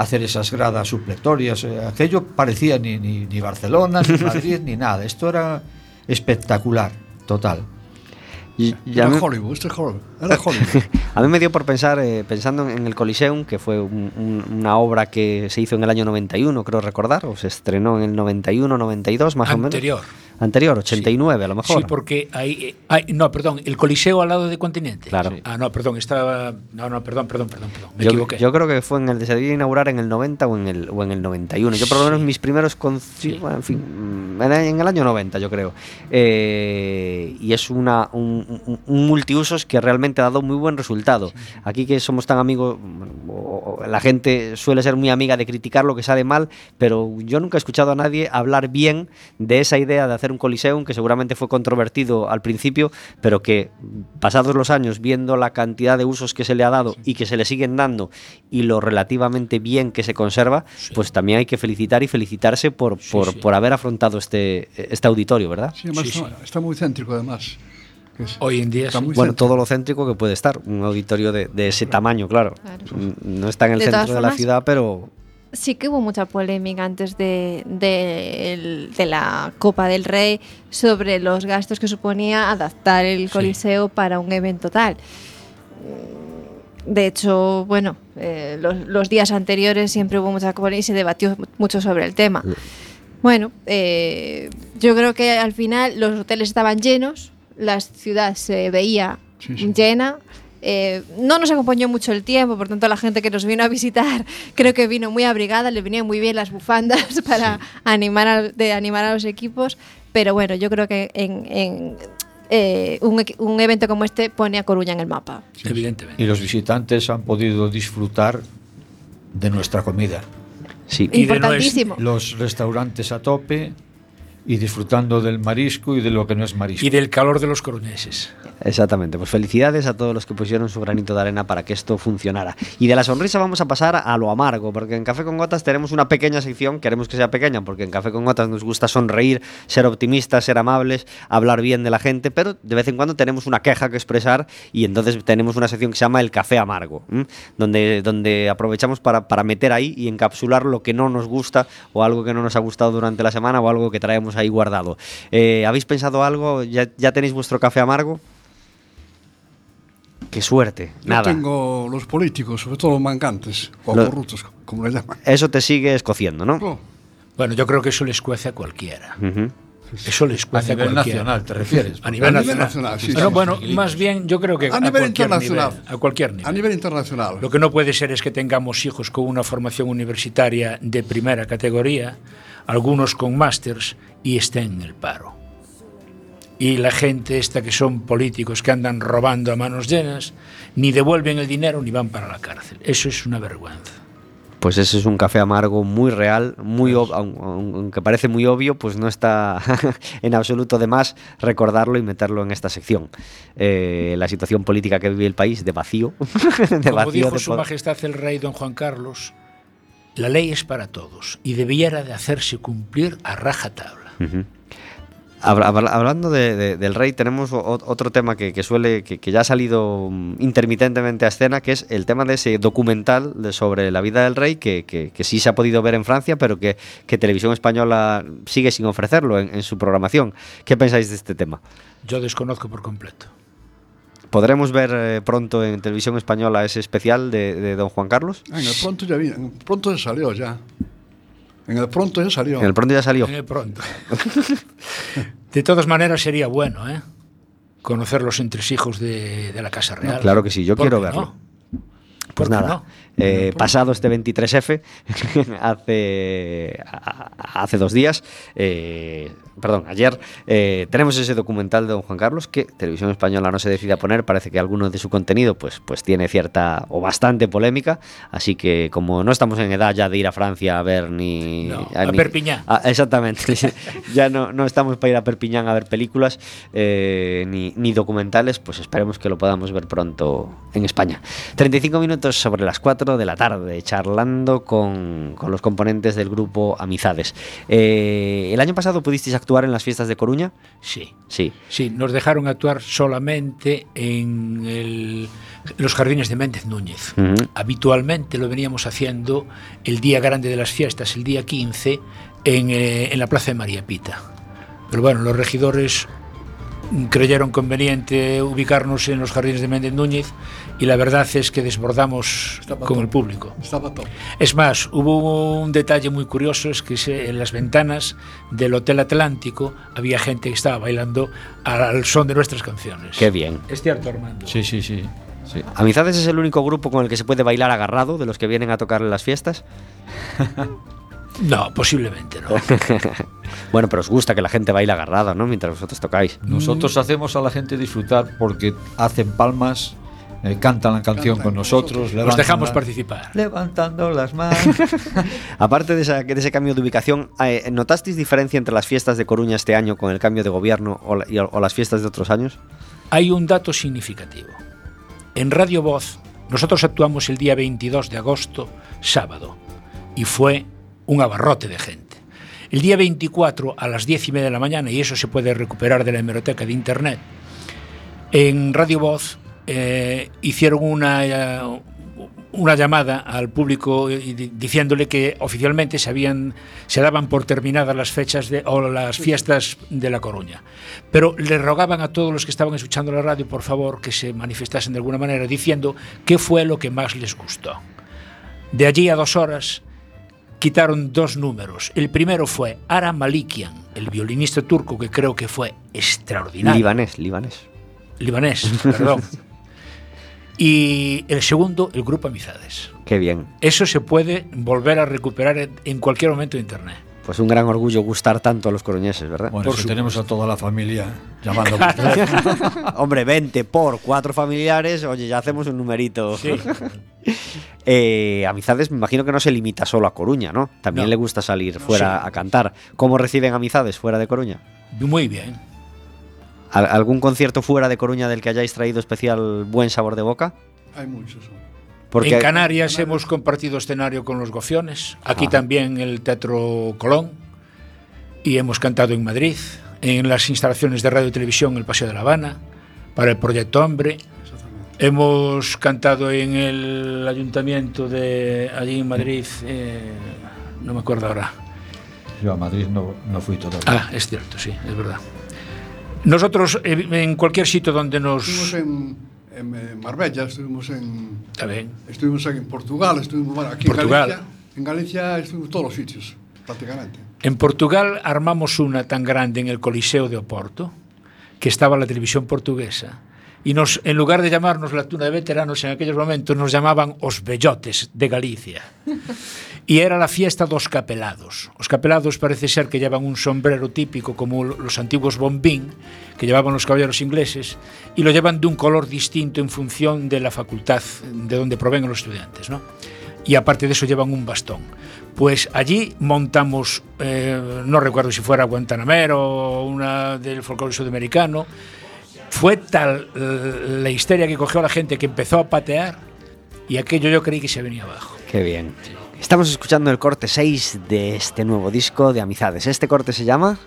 S5: hacer esas gradas supletorias. eh, Aquello parecía ni, ni, ni Barcelona, ni Madrid, ni nada. Esto era espectacular, total.
S1: Y, y a
S3: Era
S1: mí-
S3: Hollywood, este es Hollywood. Era Hollywood.
S1: A mí me dio por pensar, eh, pensando en el Coliseum, que fue un- un- una obra que se hizo en el año 91, creo recordar, o se estrenó en el 91, 92, más
S4: Anterior.
S1: o menos. Anterior, 89 a lo mejor.
S4: Sí, porque hay, eh, hay- No, perdón, el Coliseo al lado de Continente.
S1: Claro.
S4: Ah, no, perdón, estaba. No, no, perdón, perdón, perdón. perdón me
S1: yo,
S4: equivoqué.
S1: yo creo que fue en el de se debía inaugurar en el 90 o en el, o en el 91. Yo por lo menos
S4: Sí.
S1: mis primeros conciertos, en fin, mm, en el- año 90 yo creo. Eh, y es una, un, un- un multiusos que realmente ha dado muy buen resultado. Aquí que somos tan amigos, bueno, la gente suele ser muy amiga de criticar lo que sale mal, pero yo nunca he escuchado a nadie hablar bien de esa idea de hacer un coliseum que seguramente fue controvertido al principio, pero que pasados los años, viendo la cantidad de usos que se le ha dado y que se le siguen dando y lo relativamente bien que se conserva, pues también hay que felicitar y felicitarse por, por,
S4: sí.
S1: por haber afrontado este, este auditorio, ¿verdad?
S3: Sí, además
S4: Sí,
S3: está, está muy céntrico, además. Es-
S4: Hoy en día
S3: está
S4: sí.
S3: muy
S1: Bueno,
S3: céntrico.
S1: todo lo céntrico que puede estar, un auditorio de, de ese tamaño, claro.
S2: Claro.
S1: N- No está en el
S2: De
S1: centro de la ciudad, pero
S2: Sí que hubo mucha polémica antes de, de, el- de la Copa del Rey sobre los gastos que suponía adaptar el
S4: Sí.
S2: Coliseo para un evento tal. De hecho, bueno, eh, los, los días anteriores siempre hubo mucha polémica y se debatió mucho sobre el tema. Bueno, eh, yo creo que al final los hoteles estaban llenos, la ciudad se veía
S3: Sí, sí.
S2: llena. Eh, no nos acompañó mucho el tiempo, por tanto la gente que nos vino a visitar creo que vino muy abrigada, le venían muy bien las bufandas para animar a, de animar a los equipos, pero bueno, yo creo que en, en, eh, un, evento como este pone a Coruña en el mapa.
S4: Evidentemente.
S5: Y los visitantes han podido disfrutar de nuestra comida.
S1: sí.
S4: Y de
S2: Importantísimo.
S5: Los restaurantes a tope y disfrutando del marisco y de lo que no es marisco.
S4: Y del calor de los coruñeses.
S1: Exactamente, pues felicidades a todos los que pusieron su granito de arena para que esto funcionara. Y de la sonrisa vamos a pasar a lo amargo, porque en Café con Gotas tenemos una pequeña sección, queremos que sea pequeña, porque en Café con Gotas nos gusta sonreír, ser optimistas, ser amables, hablar bien de la gente, pero de vez en cuando tenemos una queja que expresar y entonces tenemos una sección que se llama el Café Amargo, donde, donde aprovechamos para, para meter ahí y encapsular lo que no nos gusta o algo que no nos ha gustado durante la semana o algo que traemos ahí guardado. Eh, ¿Habéis pensado algo? ¿Ya, ya tenéis vuestro café amargo? Qué suerte.
S3: Yo
S1: Nada.
S3: tengo los políticos, sobre todo los mangantes, o
S1: Lo-
S3: corruptos, como le llaman.
S1: Eso te sigue escociendo, ¿no?
S3: Oh,
S4: Bueno, yo creo que eso les cuece a cualquiera. Eso les
S5: A
S4: cuece a,
S5: nivel
S4: cualquiera.
S5: nacional, ¿te refieres?
S4: A nivel
S3: A nivel
S4: nacional.
S3: nacional, sí,
S4: Bueno,
S3: sí,
S4: bueno,
S5: sí, sí.
S4: más bien yo creo que
S3: A
S4: a,
S3: nivel
S4: cualquier
S3: internacional.
S4: nivel, a cualquier nivel.
S3: a nivel internacional.
S4: Lo que no puede ser es que tengamos hijos con una formación universitaria de primera categoría, algunos con másters y estén en el paro. Y la gente esta que son políticos que andan robando a manos llenas, ni devuelven el dinero ni van para la cárcel. Eso es una vergüenza.
S1: Pues ese es un café amargo muy real, muy ob- aun- aunque parece muy obvio, pues no está en absoluto de más recordarlo y meterlo en esta sección. Eh, la situación política que vive el país de vacío, de
S4: Como
S1: vacío
S4: dijo
S1: de
S4: su majestad el rey don Juan Carlos, la ley es para todos y debiera de hacerse cumplir a rajatabla.
S1: Habla- Hablando de- de- del rey, tenemos otro tema que, que suele, que, que ya ha salido mm, intermitentemente a escena, que es el tema de ese documental de- sobre la vida del rey, que, que- que sí se ha podido ver en Francia, pero que, que Televisión Española sigue sin ofrecerlo en, en su programación. ¿Qué pensáis de este tema?
S4: Yo desconozco por completo.
S1: ¿Podremos ver eh, pronto en Televisión Española ese especial de, de Don Juan Carlos?
S3: En el pronto ya pronto ya salió ya. En el pronto ya salió.
S1: En el pronto ya salió.
S4: Eh, pronto. De todas maneras sería bueno, ¿eh? conocer los entresijos de, de la Casa Real.
S1: No, claro que sí, yo
S4: ¿Por
S1: quiero verlo.
S4: no?
S1: Pues
S4: ¿Por qué
S1: nada,
S4: no?
S1: Eh, pasado este 23F, hace, a- hace dos días, eh, perdón, ayer, eh, tenemos ese documental de don Juan Carlos que Televisión Española no se decide a poner, parece que alguno de su contenido pues, pues tiene cierta o bastante polémica, así que como no estamos en edad ya de ir a Francia a ver ni...
S4: No, a
S1: ni-
S4: Perpiñán.
S1: Ah, exactamente, ya no, no estamos para ir a Perpiñán a ver películas ni, ni documentales, pues esperemos que lo podamos ver pronto en España. 35 minutos sobre las 4 de la tarde, charlando con, con los componentes del grupo Amizades. Eh, ¿El año pasado pudisteis actuar en las fiestas de Coruña?
S4: Sí.
S1: Sí.
S4: Sí, nos dejaron actuar solamente en el- los jardines de Méndez Núñez. Habitualmente lo veníamos haciendo el día grande de las fiestas, el día 15, en, eh, en la Plaza de María Pita. Pero bueno, los regidores creyeron conveniente ubicarnos en los jardines de Méndez Núñez y la verdad es que desbordamos
S3: Estaba
S4: con
S3: todo.
S4: el público.
S3: Estaba.
S4: Es más, hubo un detalle muy curioso, es que en las ventanas del Hotel Atlántico había gente que estaba bailando al, al son de nuestras canciones.
S1: Qué bien.
S4: Es cierto, Armando.
S5: Sí, sí, sí. sí.
S1: Amizades es el único grupo con el que se puede bailar agarrado de los que vienen a tocar en las fiestas.
S4: No, posiblemente no.
S1: Bueno, pero os gusta que la gente baile agarrada, ¿no? Mientras vosotros tocáis.
S5: Nosotros hacemos a la gente disfrutar porque hacen palmas, eh, cantan la canción
S3: Cantan
S5: con nosotros.
S4: Los dejamos
S5: la-
S4: participar.
S5: Levantando las manos.
S1: Aparte de, esa- de ese cambio de ubicación, eh, ¿notasteis diferencia entre las fiestas de Coruña este año con el cambio de gobierno o, la- y- o las fiestas de otros años?
S4: Hay un dato significativo. En Radio Voz, nosotros actuamos el día 22 de agosto, sábado, y fue un abarrote de gente. El día 24 a las 10 y media de la mañana, y eso se puede recuperar de la hemeroteca de Internet, en Radio Voz eh, hicieron una, eh, una llamada al público eh, diciéndole que oficialmente se, habían, se daban por terminadas las fechas de, o las fiestas de La Coruña. Pero le rogaban a todos los que estaban escuchando la radio, por favor, que se manifestasen de alguna manera diciendo qué fue lo que más les gustó. De allí a dos horas quitaron dos números. El primero fue Ara Malikian, el violinista turco que creo que fue extraordinario
S1: Libanés, libanés.
S4: libanés, perdón. Y el segundo, el grupo Amizades.
S1: Qué bien.
S4: Eso se puede volver a recuperar en- cualquier momento de internet.
S1: Pues un gran orgullo gustar tanto a los coruñeses, ¿verdad?
S5: Bueno,
S4: Por
S5: tenemos a toda la familia llamando.
S1: Hombre, 20 por cuatro familiares, oye, ya hacemos un numerito.
S4: Sí.
S1: Eh, Amizades me imagino que no se limita solo a Coruña, ¿no? También
S4: No.
S1: le gusta salir fuera
S4: Sí.
S1: a cantar. ¿Cómo reciben Amizades fuera de Coruña?
S4: Muy bien.
S1: ¿Al- ¿Algún concierto fuera de Coruña del que hayáis traído especial buen sabor de boca?
S3: Hay muchos.
S1: Porque
S4: en Canarias hemos compartido escenario con los Gofiones, aquí
S1: Ajá.
S4: también el Teatro Colón, y hemos cantado en Madrid, en las instalaciones de radio y televisión El Paseo de la Habana, para el Proyecto Hombre. Hemos cantado en el ayuntamiento de allí en Madrid, eh, no me acuerdo ahora.
S5: Yo a Madrid no, no fui todavía.
S4: Ah, es cierto, sí, es verdad. Nosotros, eh, en cualquier sitio donde nos...
S3: Estuvimos en, en Marbella, estuvimos en...
S4: También.
S3: Estuvimos en Portugal, estuvimos bueno, aquí
S4: Portugal.
S3: en Galicia. En Galicia estuvimos todos los sitios, prácticamente.
S4: En Portugal armamos una tan grande en el Coliseo de Oporto, que estaba la televisión portuguesa E nos, en lugar de llamarnos la tuna de veteranos, en aquellos momentos nos llamaban os bellotes de Galicia. E era la fiesta dos capelados. Os capelados parece ser que llevan un sombrero típico como los antiguos bombín que llevaban los caballeros ingleses y lo llevan de un color distinto en función de la facultad de donde provengan los estudiantes. ¿no? y aparte de eso llevan un bastón. Pues allí montamos, eh, no recuerdo si fuera Guantanamero o una del folclore sudamericano, Fue tal eh, la histeria que cogió a la gente que empezó a patear y aquello yo creí que se venía abajo.
S1: Qué bien. Estamos escuchando el corte 6 de este nuevo disco de Amizades. Este corte se llama...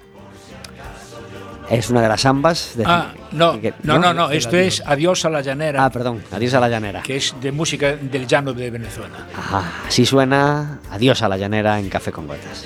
S1: Es una de las ambas. De...
S4: Ah, no,
S1: que-
S4: no, no, no, esto es Adiós a la llanera,
S1: Ah, perdón. Adiós a la llanera.
S4: que es de música del llano de Venezuela.
S1: Ajá, así suena Adiós a la llanera en Café con Gotas.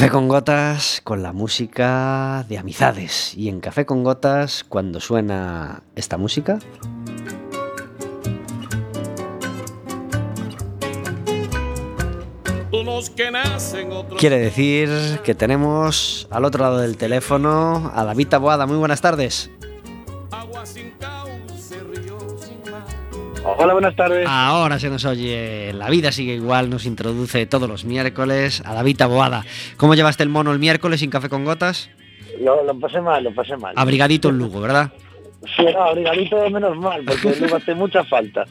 S1: Café con gotas con la música de amizades. Y en Café con gotas, cuando suena esta música, quiere decir que tenemos al otro lado del teléfono a David Taboada. Muy buenas tardes.
S7: agua sin cauce, río sin mar.
S8: Hola, buenas tardes.
S1: Ahora se nos oye, la vida sigue igual, nos introduce todos los miércoles a David Taboada. ¿Cómo llevaste el mono el miércoles sin Café con gotas?
S8: Lo, lo pasé mal, lo pasé mal.
S1: Abrigadito en Lugo, ¿verdad?
S8: Sí, no, abrigadito menos mal, porque luego hace mucha falta.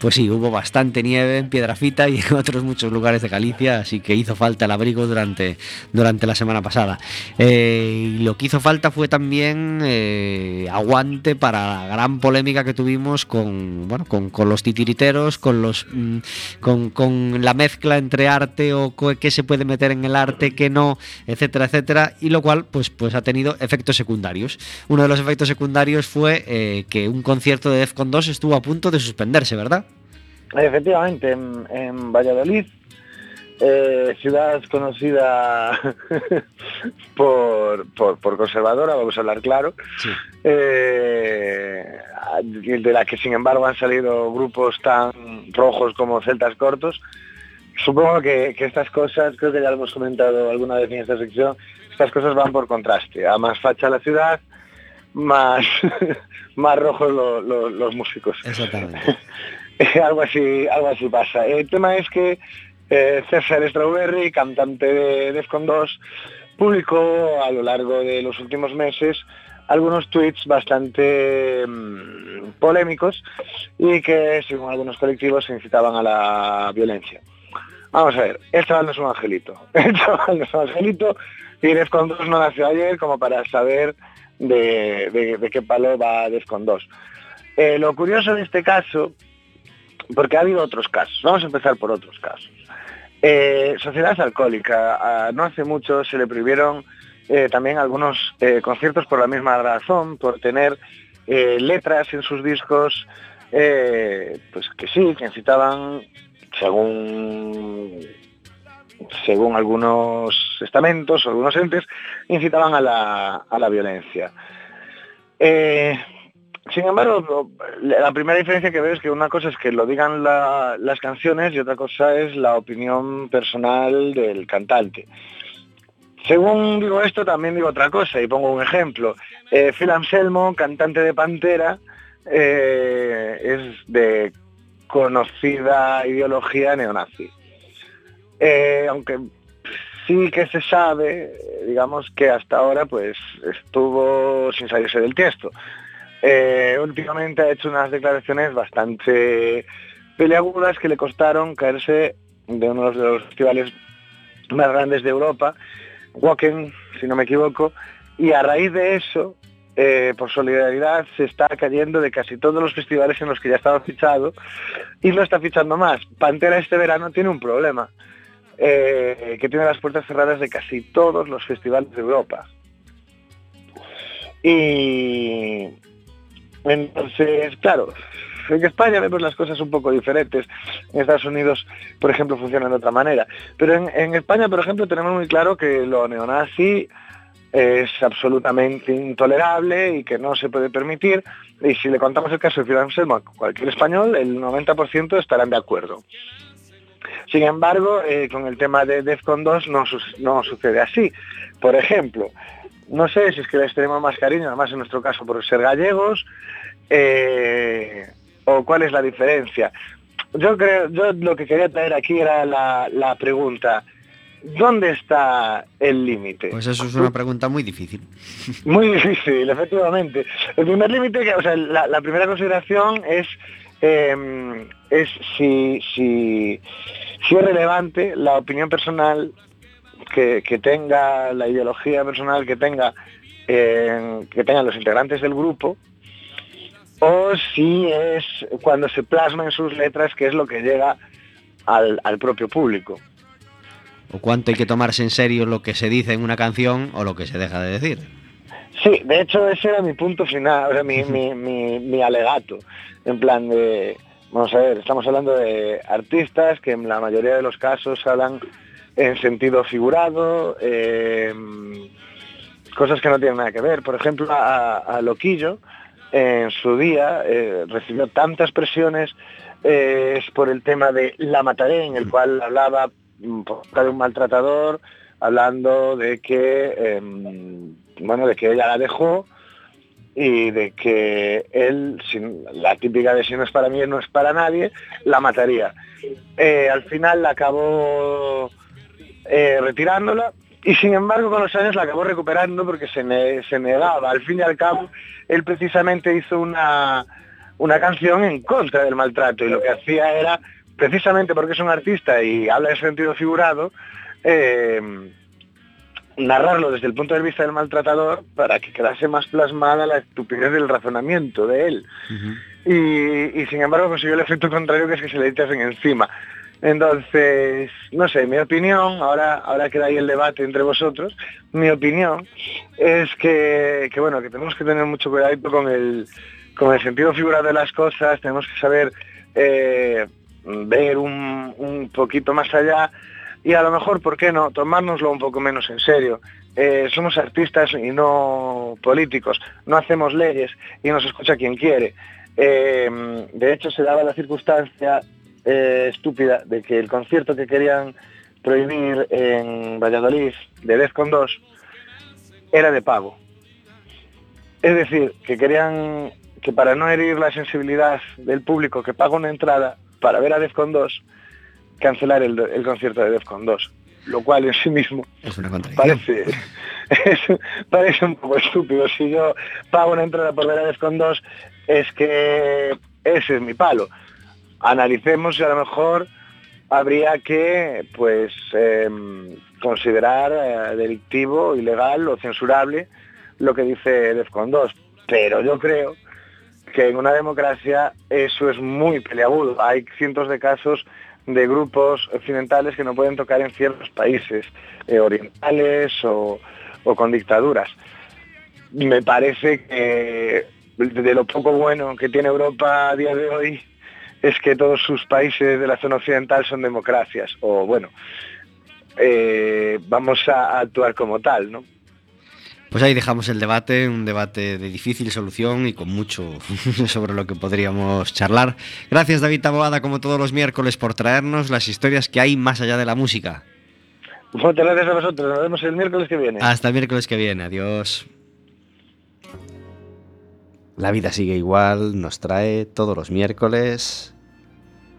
S1: Pues sí, hubo bastante nieve en Piedrafita y en otros muchos lugares de Galicia, así que hizo falta el abrigo durante, durante la semana pasada. Eh, y lo que hizo falta fue también eh, aguante para la gran polémica que tuvimos con, bueno, con, con los titiriteros, con, los, mm, con, con la mezcla entre arte o qué se puede meter en el arte, qué no, etcétera, etcétera, y lo cual pues, pues ha tenido efectos secundarios. Uno de los efectos secundarios fue eh, que un concierto de Defcon 2 estuvo a punto de suspenderse, ¿verdad?
S8: Efectivamente, en, en Valladolid, eh, ciudad conocida por, por, por conservadora, vamos a hablar claro,
S1: Sí.
S8: eh, de la que sin embargo han salido grupos tan rojos como Celtas Cortos. Supongo que, que estas cosas, creo que ya lo hemos comentado alguna vez en esta sección, estas cosas van por contraste. A más facha la ciudad, más, más rojos lo- lo- los músicos.
S1: Exactamente.
S8: algo así algo así pasa el tema es que eh, César Strawberry cantante de Defcon 2 publicó a lo largo de los últimos meses algunos tweets bastante mm, polémicos y que según algunos colectivos incitaban a la violencia vamos a ver el chaval no es un angelito el chaval no es un angelito y Defcon 2 no nació ayer como para saber de, de- qué palo va Defcon 2 Eh, lo curioso de este caso porque ha habido otros casos. Vamos a empezar por otros casos. Eh, Sociedad Alcohólica. ah, no hace mucho se le prohibieron eh, también algunos conciertos por la misma razón, por tener letras en sus discos, pues que sí, que incitaban, según según algunos estamentos o algunos entes, incitaban a la, a la violencia. Eh, sin embargo, la primera diferencia que veo es que una cosa es que lo digan la- las canciones y otra cosa es la opinión personal del cantante. Según digo esto, también digo otra cosa y pongo un ejemplo. Eh, Phil Anselmo, cantante de Pantera, eh, es de conocida ideología neonazi. Eh, aunque sí que se sabe, digamos que hasta ahora pues estuvo sin salirse del tiesto. Eh, últimamente ha hecho unas declaraciones bastante peleagudas que le costaron caerse de uno de los festivales más grandes de Europa, Wacken, si no me equivoco, y a raíz de eso, eh, por solidaridad, se está cayendo de casi todos los festivales en los que ya estaba fichado y no está fichando más. Pantera este verano tiene un problema, eh, que tiene las puertas cerradas de casi todos los festivales de Europa. Y entonces, claro, en España vemos las cosas un poco diferentes. En Estados Unidos, por ejemplo, funcionan de otra manera. Pero en, España, por ejemplo, tenemos muy claro que lo neonazi es absolutamente intolerable y que no se puede permitir. Y si le contamos el caso de Phil Anselmo a cualquier español, el 90% estarán de acuerdo. Sin embargo, eh, con el tema de Defcon 2 no, sucede así. Por ejemplo, no sé si es que les tenemos más cariño, además en nuestro caso por ser gallegos, eh, o cuál es la diferencia. Yo creo, yo lo que quería traer aquí era la, la pregunta, ¿dónde está el límite?
S1: Pues eso es una pregunta muy difícil.
S8: Muy difícil, efectivamente. El primer límite, o sea, la, la primera consideración es, eh, es si, si, si es relevante la opinión personal que, que tenga, la ideología personal que tenga, que tengan los integrantes del grupo, o si es cuando se plasma en sus letras que es lo que llega al, al propio público.
S1: ¿O cuánto hay que tomarse en serio lo que se dice en una canción o lo que se deja de decir?
S8: Sí, de hecho ese era mi punto final, sea, mi, mi, mi, mi alegato. En plan de, vamos a ver, estamos hablando de artistas que en la mayoría de los casos hablan en sentido figurado, eh, cosas que no tienen nada que ver. Por ejemplo, a, a Loquillo, en su día, eh, recibió tantas presiones eh, por el tema de La Mataré, en el cual hablaba mm, de un maltratador, hablando de que, em, bueno, de que ella la dejó y de que él, sin, la típica de si no es para mí, no es para nadie, la mataría. Eh, al final la acabó eh, retirándola y sin embargo con los años la acabó recuperando porque se, ne- se negaba. Al fin y al cabo, él precisamente hizo una, una canción en contra del maltrato y lo que hacía era, precisamente porque es un artista y habla en sentido figurado, eh, narrarlo desde el punto de vista del maltratador para que quedase más plasmada la estupidez del razonamiento de él. Y, y, sin embargo consiguió el efecto contrario que es que se le echasen encima. Entonces, no sé, mi opinión, ahora, ahora queda ahí el debate entre vosotros, mi opinión es que, que, bueno, que tenemos que tener mucho cuidado con el, con el sentido figurado de las cosas, tenemos que saber eh, ver un, un poquito más allá y a lo mejor, ¿por qué no?, tomárnoslo un poco menos en serio. Eh, somos artistas y no políticos, no hacemos leyes y nos escucha quien quiere. Eh, de hecho, se daba la circunstancia eh, estúpida de que el concierto que querían prohibir en Valladolid de Defcon 2 era de pago. Es decir, que querían que para no herir la sensibilidad del público que paga una entrada para ver a Defcon 2, cancelar el, el concierto de Defcon 2, lo cual en sí mismo
S1: Es una contradicción.
S8: parece, es- parece un poco estúpido. Si yo pago una entrada por ver a Defcon 2, es que ese es mi palo. Analicemos si a lo mejor habría que pues em, considerar eh, delictivo, ilegal o censurable lo que dice Defcon 2. Pero yo creo que en una democracia eso es muy peleagudo. Hay cientos de casos de grupos occidentales que no pueden tocar en ciertos países eh, orientales o, con dictaduras. Me parece que de lo poco bueno que tiene Europa a día de hoy es que todos sus países de la zona occidental son democracias. O bueno, eh, vamos a actuar como tal, ¿no?
S1: Pues ahí dejamos el debate, un debate de difícil solución y con mucho sobre lo que podríamos charlar. Gracias David Taboada, como todos los miércoles, por traernos las historias que hay más allá de la música.
S8: Muchas gracias a vosotros. Nos vemos el miércoles que viene.
S1: Hasta el miércoles que viene, adiós. La vida sigue igual, nos trae todos los miércoles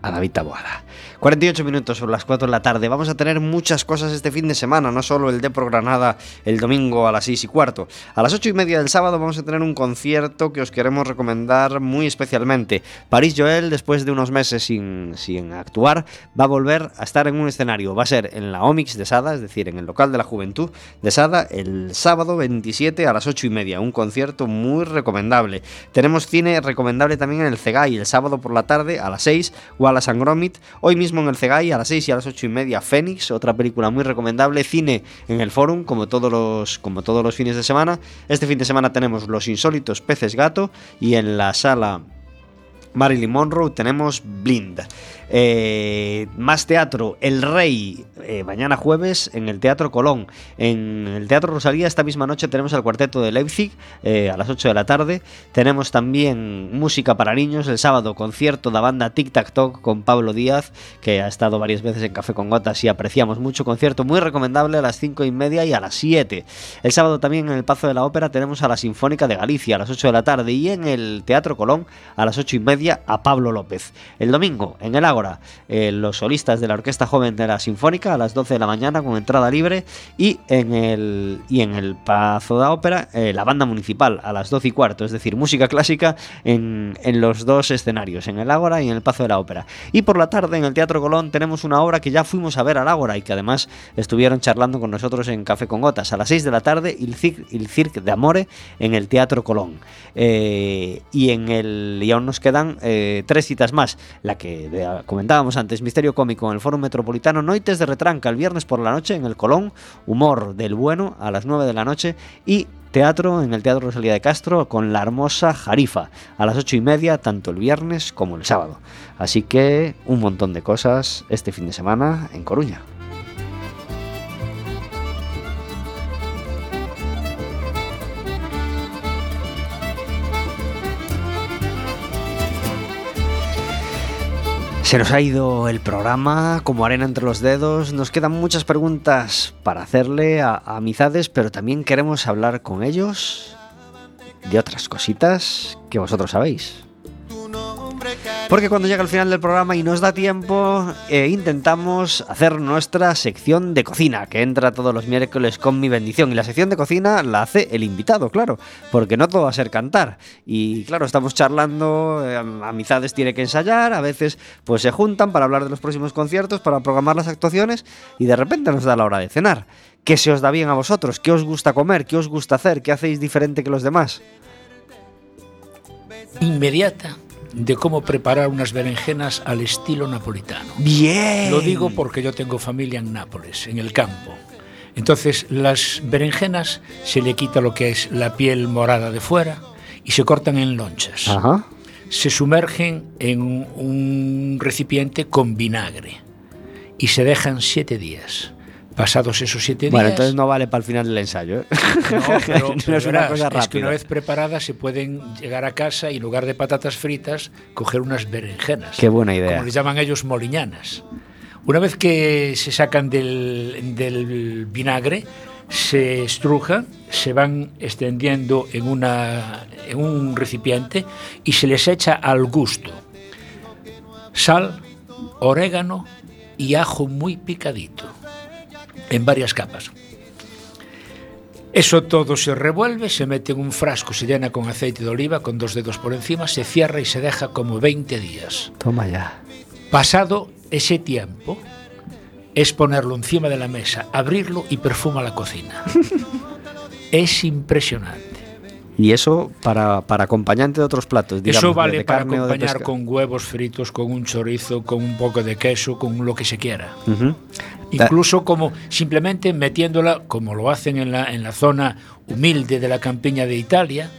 S1: a David Taboada. 48 minutos sobre las 4 de la tarde. Vamos a tener muchas cosas este fin de semana, no solo el de Granada el domingo a las 6 y cuarto. A las 8 y media del sábado vamos a tener un concierto que os queremos recomendar muy especialmente. París Joel, después de unos meses sin, sin actuar, va a volver a estar en un escenario. Va a ser en la Omix de Sada, es decir, en el local de la juventud de Sada, el sábado 27 a las 8 y media. Un concierto muy recomendable. Tenemos cine recomendable también en el Cegay, el sábado por la tarde a las 6, Wallace and Gromit. Hoy mismo en el Cegay a las 6 y a las 8 y media Fénix, otra película muy recomendable. Cine en el Forum, como todos los, como todos los fines de semana. Este fin de semana tenemos Los Insólitos Peces Gato y en la sala Marilyn Monroe tenemos Blind. Eh, más teatro, El Rey, eh, mañana jueves en el Teatro Colón. En el Teatro Rosalía esta misma noche tenemos al cuarteto de Leipzig eh, a las 8 de la tarde. Tenemos también música para niños, el sábado concierto de la banda Tic Tac Toc con Pablo Díaz, que ha estado varias veces en Café con Gotas y apreciamos mucho. Concierto muy recomendable a las 5 y media y a las 7. El sábado también en el Pazo de la Ópera tenemos a la Sinfónica de Galicia a las 8 de la tarde y en el Teatro Colón a las 8 y media a Pablo López. El domingo en el Ágora eh, los solistas de la Orquesta Joven de la Sinfónica a las 12 de la mañana con entrada libre y en el, y en el Pazo de la Ópera eh, la banda municipal a las 12 y cuarto, es decir, música clásica en, en los dos escenarios, en el Ágora y en el Pazo de la Ópera. Y por la tarde en el Teatro Colón tenemos una obra que ya fuimos a ver al Ágora y que además estuvieron charlando con nosotros en Café con Gotas. A las 6 de la tarde, el Cirque, el Cirque de Amore en el Teatro Colón. Eh, y, en el, y aún nos quedan tres citas más. La que de- comentábamos antes, Misterio Cómico en el Foro Metropolitano, Noites de Retranca el viernes por la noche en el Colón, Humor del Bueno a las 9 de la noche y teatro en el Teatro Rosalía de Castro con la hermosa Jarifa a las 8 y media, tanto el viernes como el sábado. Así que un montón de cosas este fin de semana en Coruña. Se nos ha ido el programa como arena entre los dedos. Nos quedan muchas preguntas para hacerle a, Amizades, pero también queremos hablar con ellos de otras cositas que vosotros sabéis. Porque cuando llega el final del programa y nos da tiempo, eh, intentamos hacer nuestra sección de cocina, que entra todos los miércoles con mi bendición. Y la sección de cocina la hace el invitado, claro, porque no todo va a ser cantar. Y claro, estamos charlando, eh, Amizades tiene que ensayar, a veces pues se juntan para hablar de los próximos conciertos, para programar las actuaciones, y de repente nos da la hora de cenar. ¿Qué se os da bien a vosotros? ¿Qué os gusta comer? ¿Qué os gusta hacer? ¿Qué hacéis diferente que los demás?
S4: Inmediata de cómo preparar unas berenjenas al estilo napolitano.
S1: Bien.
S4: Lo digo porque yo tengo familia en Nápoles, en el campo. Entonces, las berenjenas se le quita lo que es la piel morada de fuera y se cortan en lonchas.
S1: Ajá.
S4: Se sumergen en un recipiente con vinagre y se dejan siete días. Pasados esos siete
S1: Bueno,
S4: días.
S1: entonces no vale para el final del ensayo. ¿eh?
S4: No, pero,
S1: No
S4: pero
S1: es una
S4: verás,
S1: cosa
S4: es que una vez preparadas se pueden llegar a casa y en lugar de patatas fritas coger unas berenjenas.
S1: Qué buena idea.
S4: Como les llaman ellos moliñanas. Una vez que se sacan del, del vinagre, se estrujan, se van extendiendo en, una, en un recipiente y se les echa al gusto sal, orégano y ajo muy picadito en varias capas. Eso todo se revuelve, se mete en un frasco, se llena con aceite de oliva, con dos dedos por encima, se cierra y se deja como 20 días.
S1: Toma ya.
S4: Pasado ese tiempo, es ponerlo encima de la mesa, abrirlo y perfuma la cocina. es impresionante.
S1: Y eso para, para acompañante de otros platos. digamos,
S4: Eso vale
S1: de
S4: para acompañar con huevos fritos, con un chorizo, con un poco de queso, con lo que se quiera.
S1: Ujú.
S4: Incluso como simplemente metiéndola, como lo hacen en la, en la zona humilde de la campiña de Italia,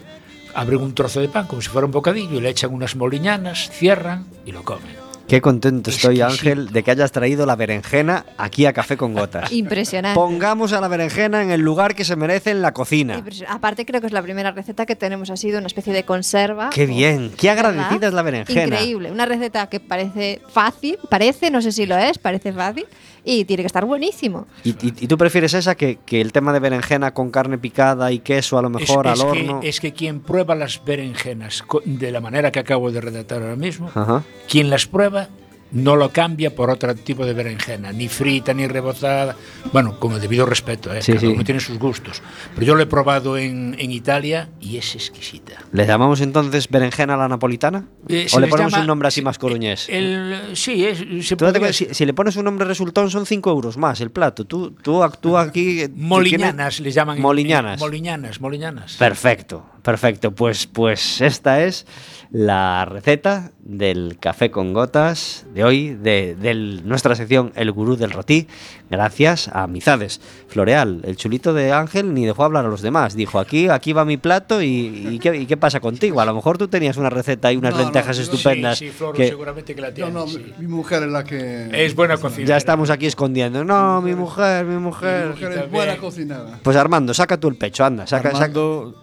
S4: abren un trozo de pan como si fuera un bocadillo y le echan unas moliñanas, cierran y lo comen.
S1: Qué contento estoy,
S4: Exquisito.
S1: Ángel, de que hayas traído la berenjena aquí a Café con Gotas.
S2: Impresionante.
S1: Pongamos a la berenjena en el lugar que se merece en la cocina.
S2: Aparte creo que es la primera receta que tenemos así de una especie de conserva.
S1: Qué bien, qué
S2: ¿Verdad?
S1: agradecida es la berenjena.
S2: Increíble, una receta que parece fácil, parece, no sé si lo es, parece fácil y tiene que estar buenísimo.
S1: ¿Y, y- y tú prefieres esa que, que el tema de berenjena con carne picada y queso a lo mejor
S4: es,
S1: al
S4: es
S1: horno?
S4: Que, es que quien prueba las berenjenas de la manera que acabo de redactar ahora mismo,
S1: Ajá.
S4: quien las prueba no lo cambia por otro tipo de berenjena, ni frita, ni rebozada. Bueno, con el debido respeto, ¿eh?
S1: Sí,
S4: cada
S1: sí.
S4: uno tiene sus gustos. Pero yo lo he probado en, en Italia y es exquisita.
S1: ¿Le llamamos entonces berenjena a la napolitana?
S4: Eh,
S1: ¿O le ponemos
S4: llama-
S1: un nombre así más coruñés?
S4: El, sí, es, se podría-
S1: cuenta, si, si le pones un nombre resultón son 5 euros más el plato. Tú, tú actúa aquí... eh,
S4: Moliñanas les llaman.
S1: Moliñanas.
S4: en- Moliñanas, moliñanas.
S1: Perfecto, perfecto. Pues, pues esta es la receta del café con gotas de hoy, de, nuestra sección El Gurú del Rotí, gracias a Amizades. Floreal, el chulito de Ángel ni dejó hablar a los demás. Dijo, aquí, aquí va mi plato y, y ¿qué, y qué pasa contigo? A lo mejor tú tenías una receta y unas
S3: No, no,
S1: lentejas
S3: yo-
S1: estupendas.
S4: Sí, sí, Floro,
S1: que
S4: seguramente que la
S3: No,
S4: tiene.
S3: no,
S4: sí.
S3: mi, mi mujer es la que...
S4: Es buena cocina.
S1: ya estamos aquí escondiendo. No, mi mujer, mi
S3: Mi
S1: mujer.
S3: mujer
S4: Y
S3: es
S4: también-
S3: buena cocinada.
S1: Pues Armando, saca tú el pecho, anda. Saca, saca.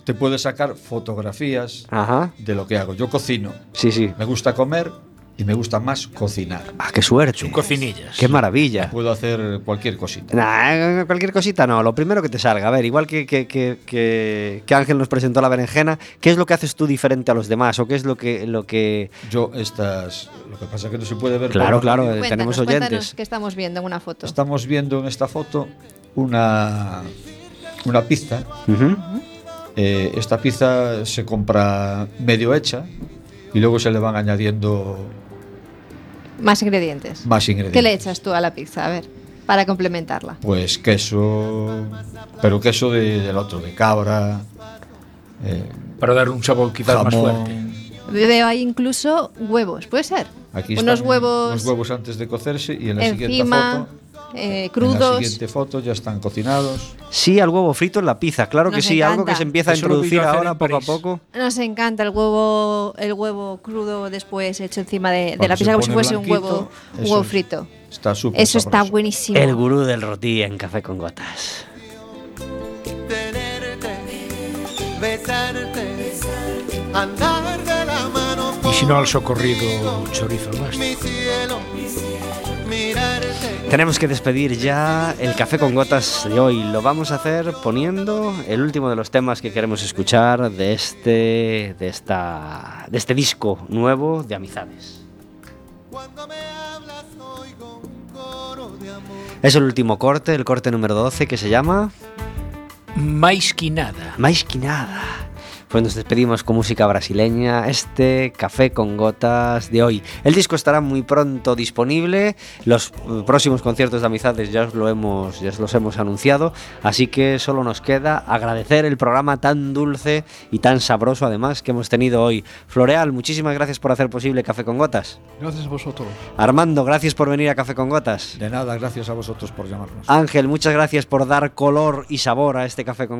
S5: Te puede sacar fotografías
S1: Ajá.
S5: de lo que hago. Yo cocino,
S1: Sí, sí.
S5: me gusta comer y me gusta más cocinar.
S1: Ah, qué suerte.
S4: Son cocinillas.
S1: Qué maravilla.
S5: Puedo hacer cualquier cosita.
S1: Nah, cualquier cosita no, lo primero que te salga. A ver, igual que, que, que, que- que Ángel nos presentó la berenjena, ¿qué es lo que haces tú diferente a los demás? ¿O qué es lo que... Lo que...
S5: Yo estas, lo que pasa es que no se puede ver.
S1: Claro,
S5: por-
S1: claro, eh,
S2: Cuéntanos,
S1: tenemos oyentes.
S2: qué estamos viendo en una foto.
S5: Estamos viendo en esta foto una una pizza. Eh, esta pizza se compra medio hecha y luego se le van añadiendo
S2: Más ingredientes.
S5: más ingredientes.
S2: ¿Qué le echas tú a la pizza? A ver, para complementarla.
S5: Pues queso, pero queso de- del otro, de cabra, eh,
S4: Para dar un sabor quizás más fuerte.
S2: Veo ahí incluso huevos, ¿puede ser?
S5: Aquí
S2: Unos
S5: están
S2: huevos
S5: los huevos antes de cocerse y en la siguiente foto,
S2: eh,
S5: en la
S2: crudos.
S5: siguiente foto ya están cocinados.
S1: Sí, al huevo frito en la pizza, claro que
S2: Nos
S1: sí, algo que
S2: encanta.
S1: se empieza a
S4: Eso vi
S1: introducir ahora poco a poco.
S2: Nos encanta el huevo, el huevo crudo después hecho encima de, de la pizza como si fuese un huevo, un huevo
S5: es-
S2: frito.
S5: Está súper
S2: Eso está
S5: sabroso.
S2: buenísimo.
S1: El gurú del rotí en café con gotas.
S4: Y si no al socorrido chorizo al
S1: Tenemos que despedir ya el café con gotas de hoy. Lo vamos a hacer poniendo el último de los temas que queremos escuchar de este, de esta, de este disco nuevo de Amizades.
S9: Cuando me hablas oigo un coro de amor.
S1: Es el último corte, el corte número 12 que se llama
S4: Máis que
S1: Pues nos despedimos con música brasileña, este café con gotas de hoy. El disco estará muy pronto disponible, los eh, próximos conciertos de amizades ya os, lo hemos, ya os los hemos anunciado, así que solo nos queda agradecer el programa tan dulce y tan sabroso además que hemos tenido hoy. Floreal, muchísimas gracias por hacer posible Café con Gotas.
S3: Gracias a vosotros.
S1: Armando, gracias por venir a Café con Gotas.
S5: De nada, gracias a vosotros por llamarnos.
S1: Ángel, muchas gracias por dar color y sabor a este Café con Gotas.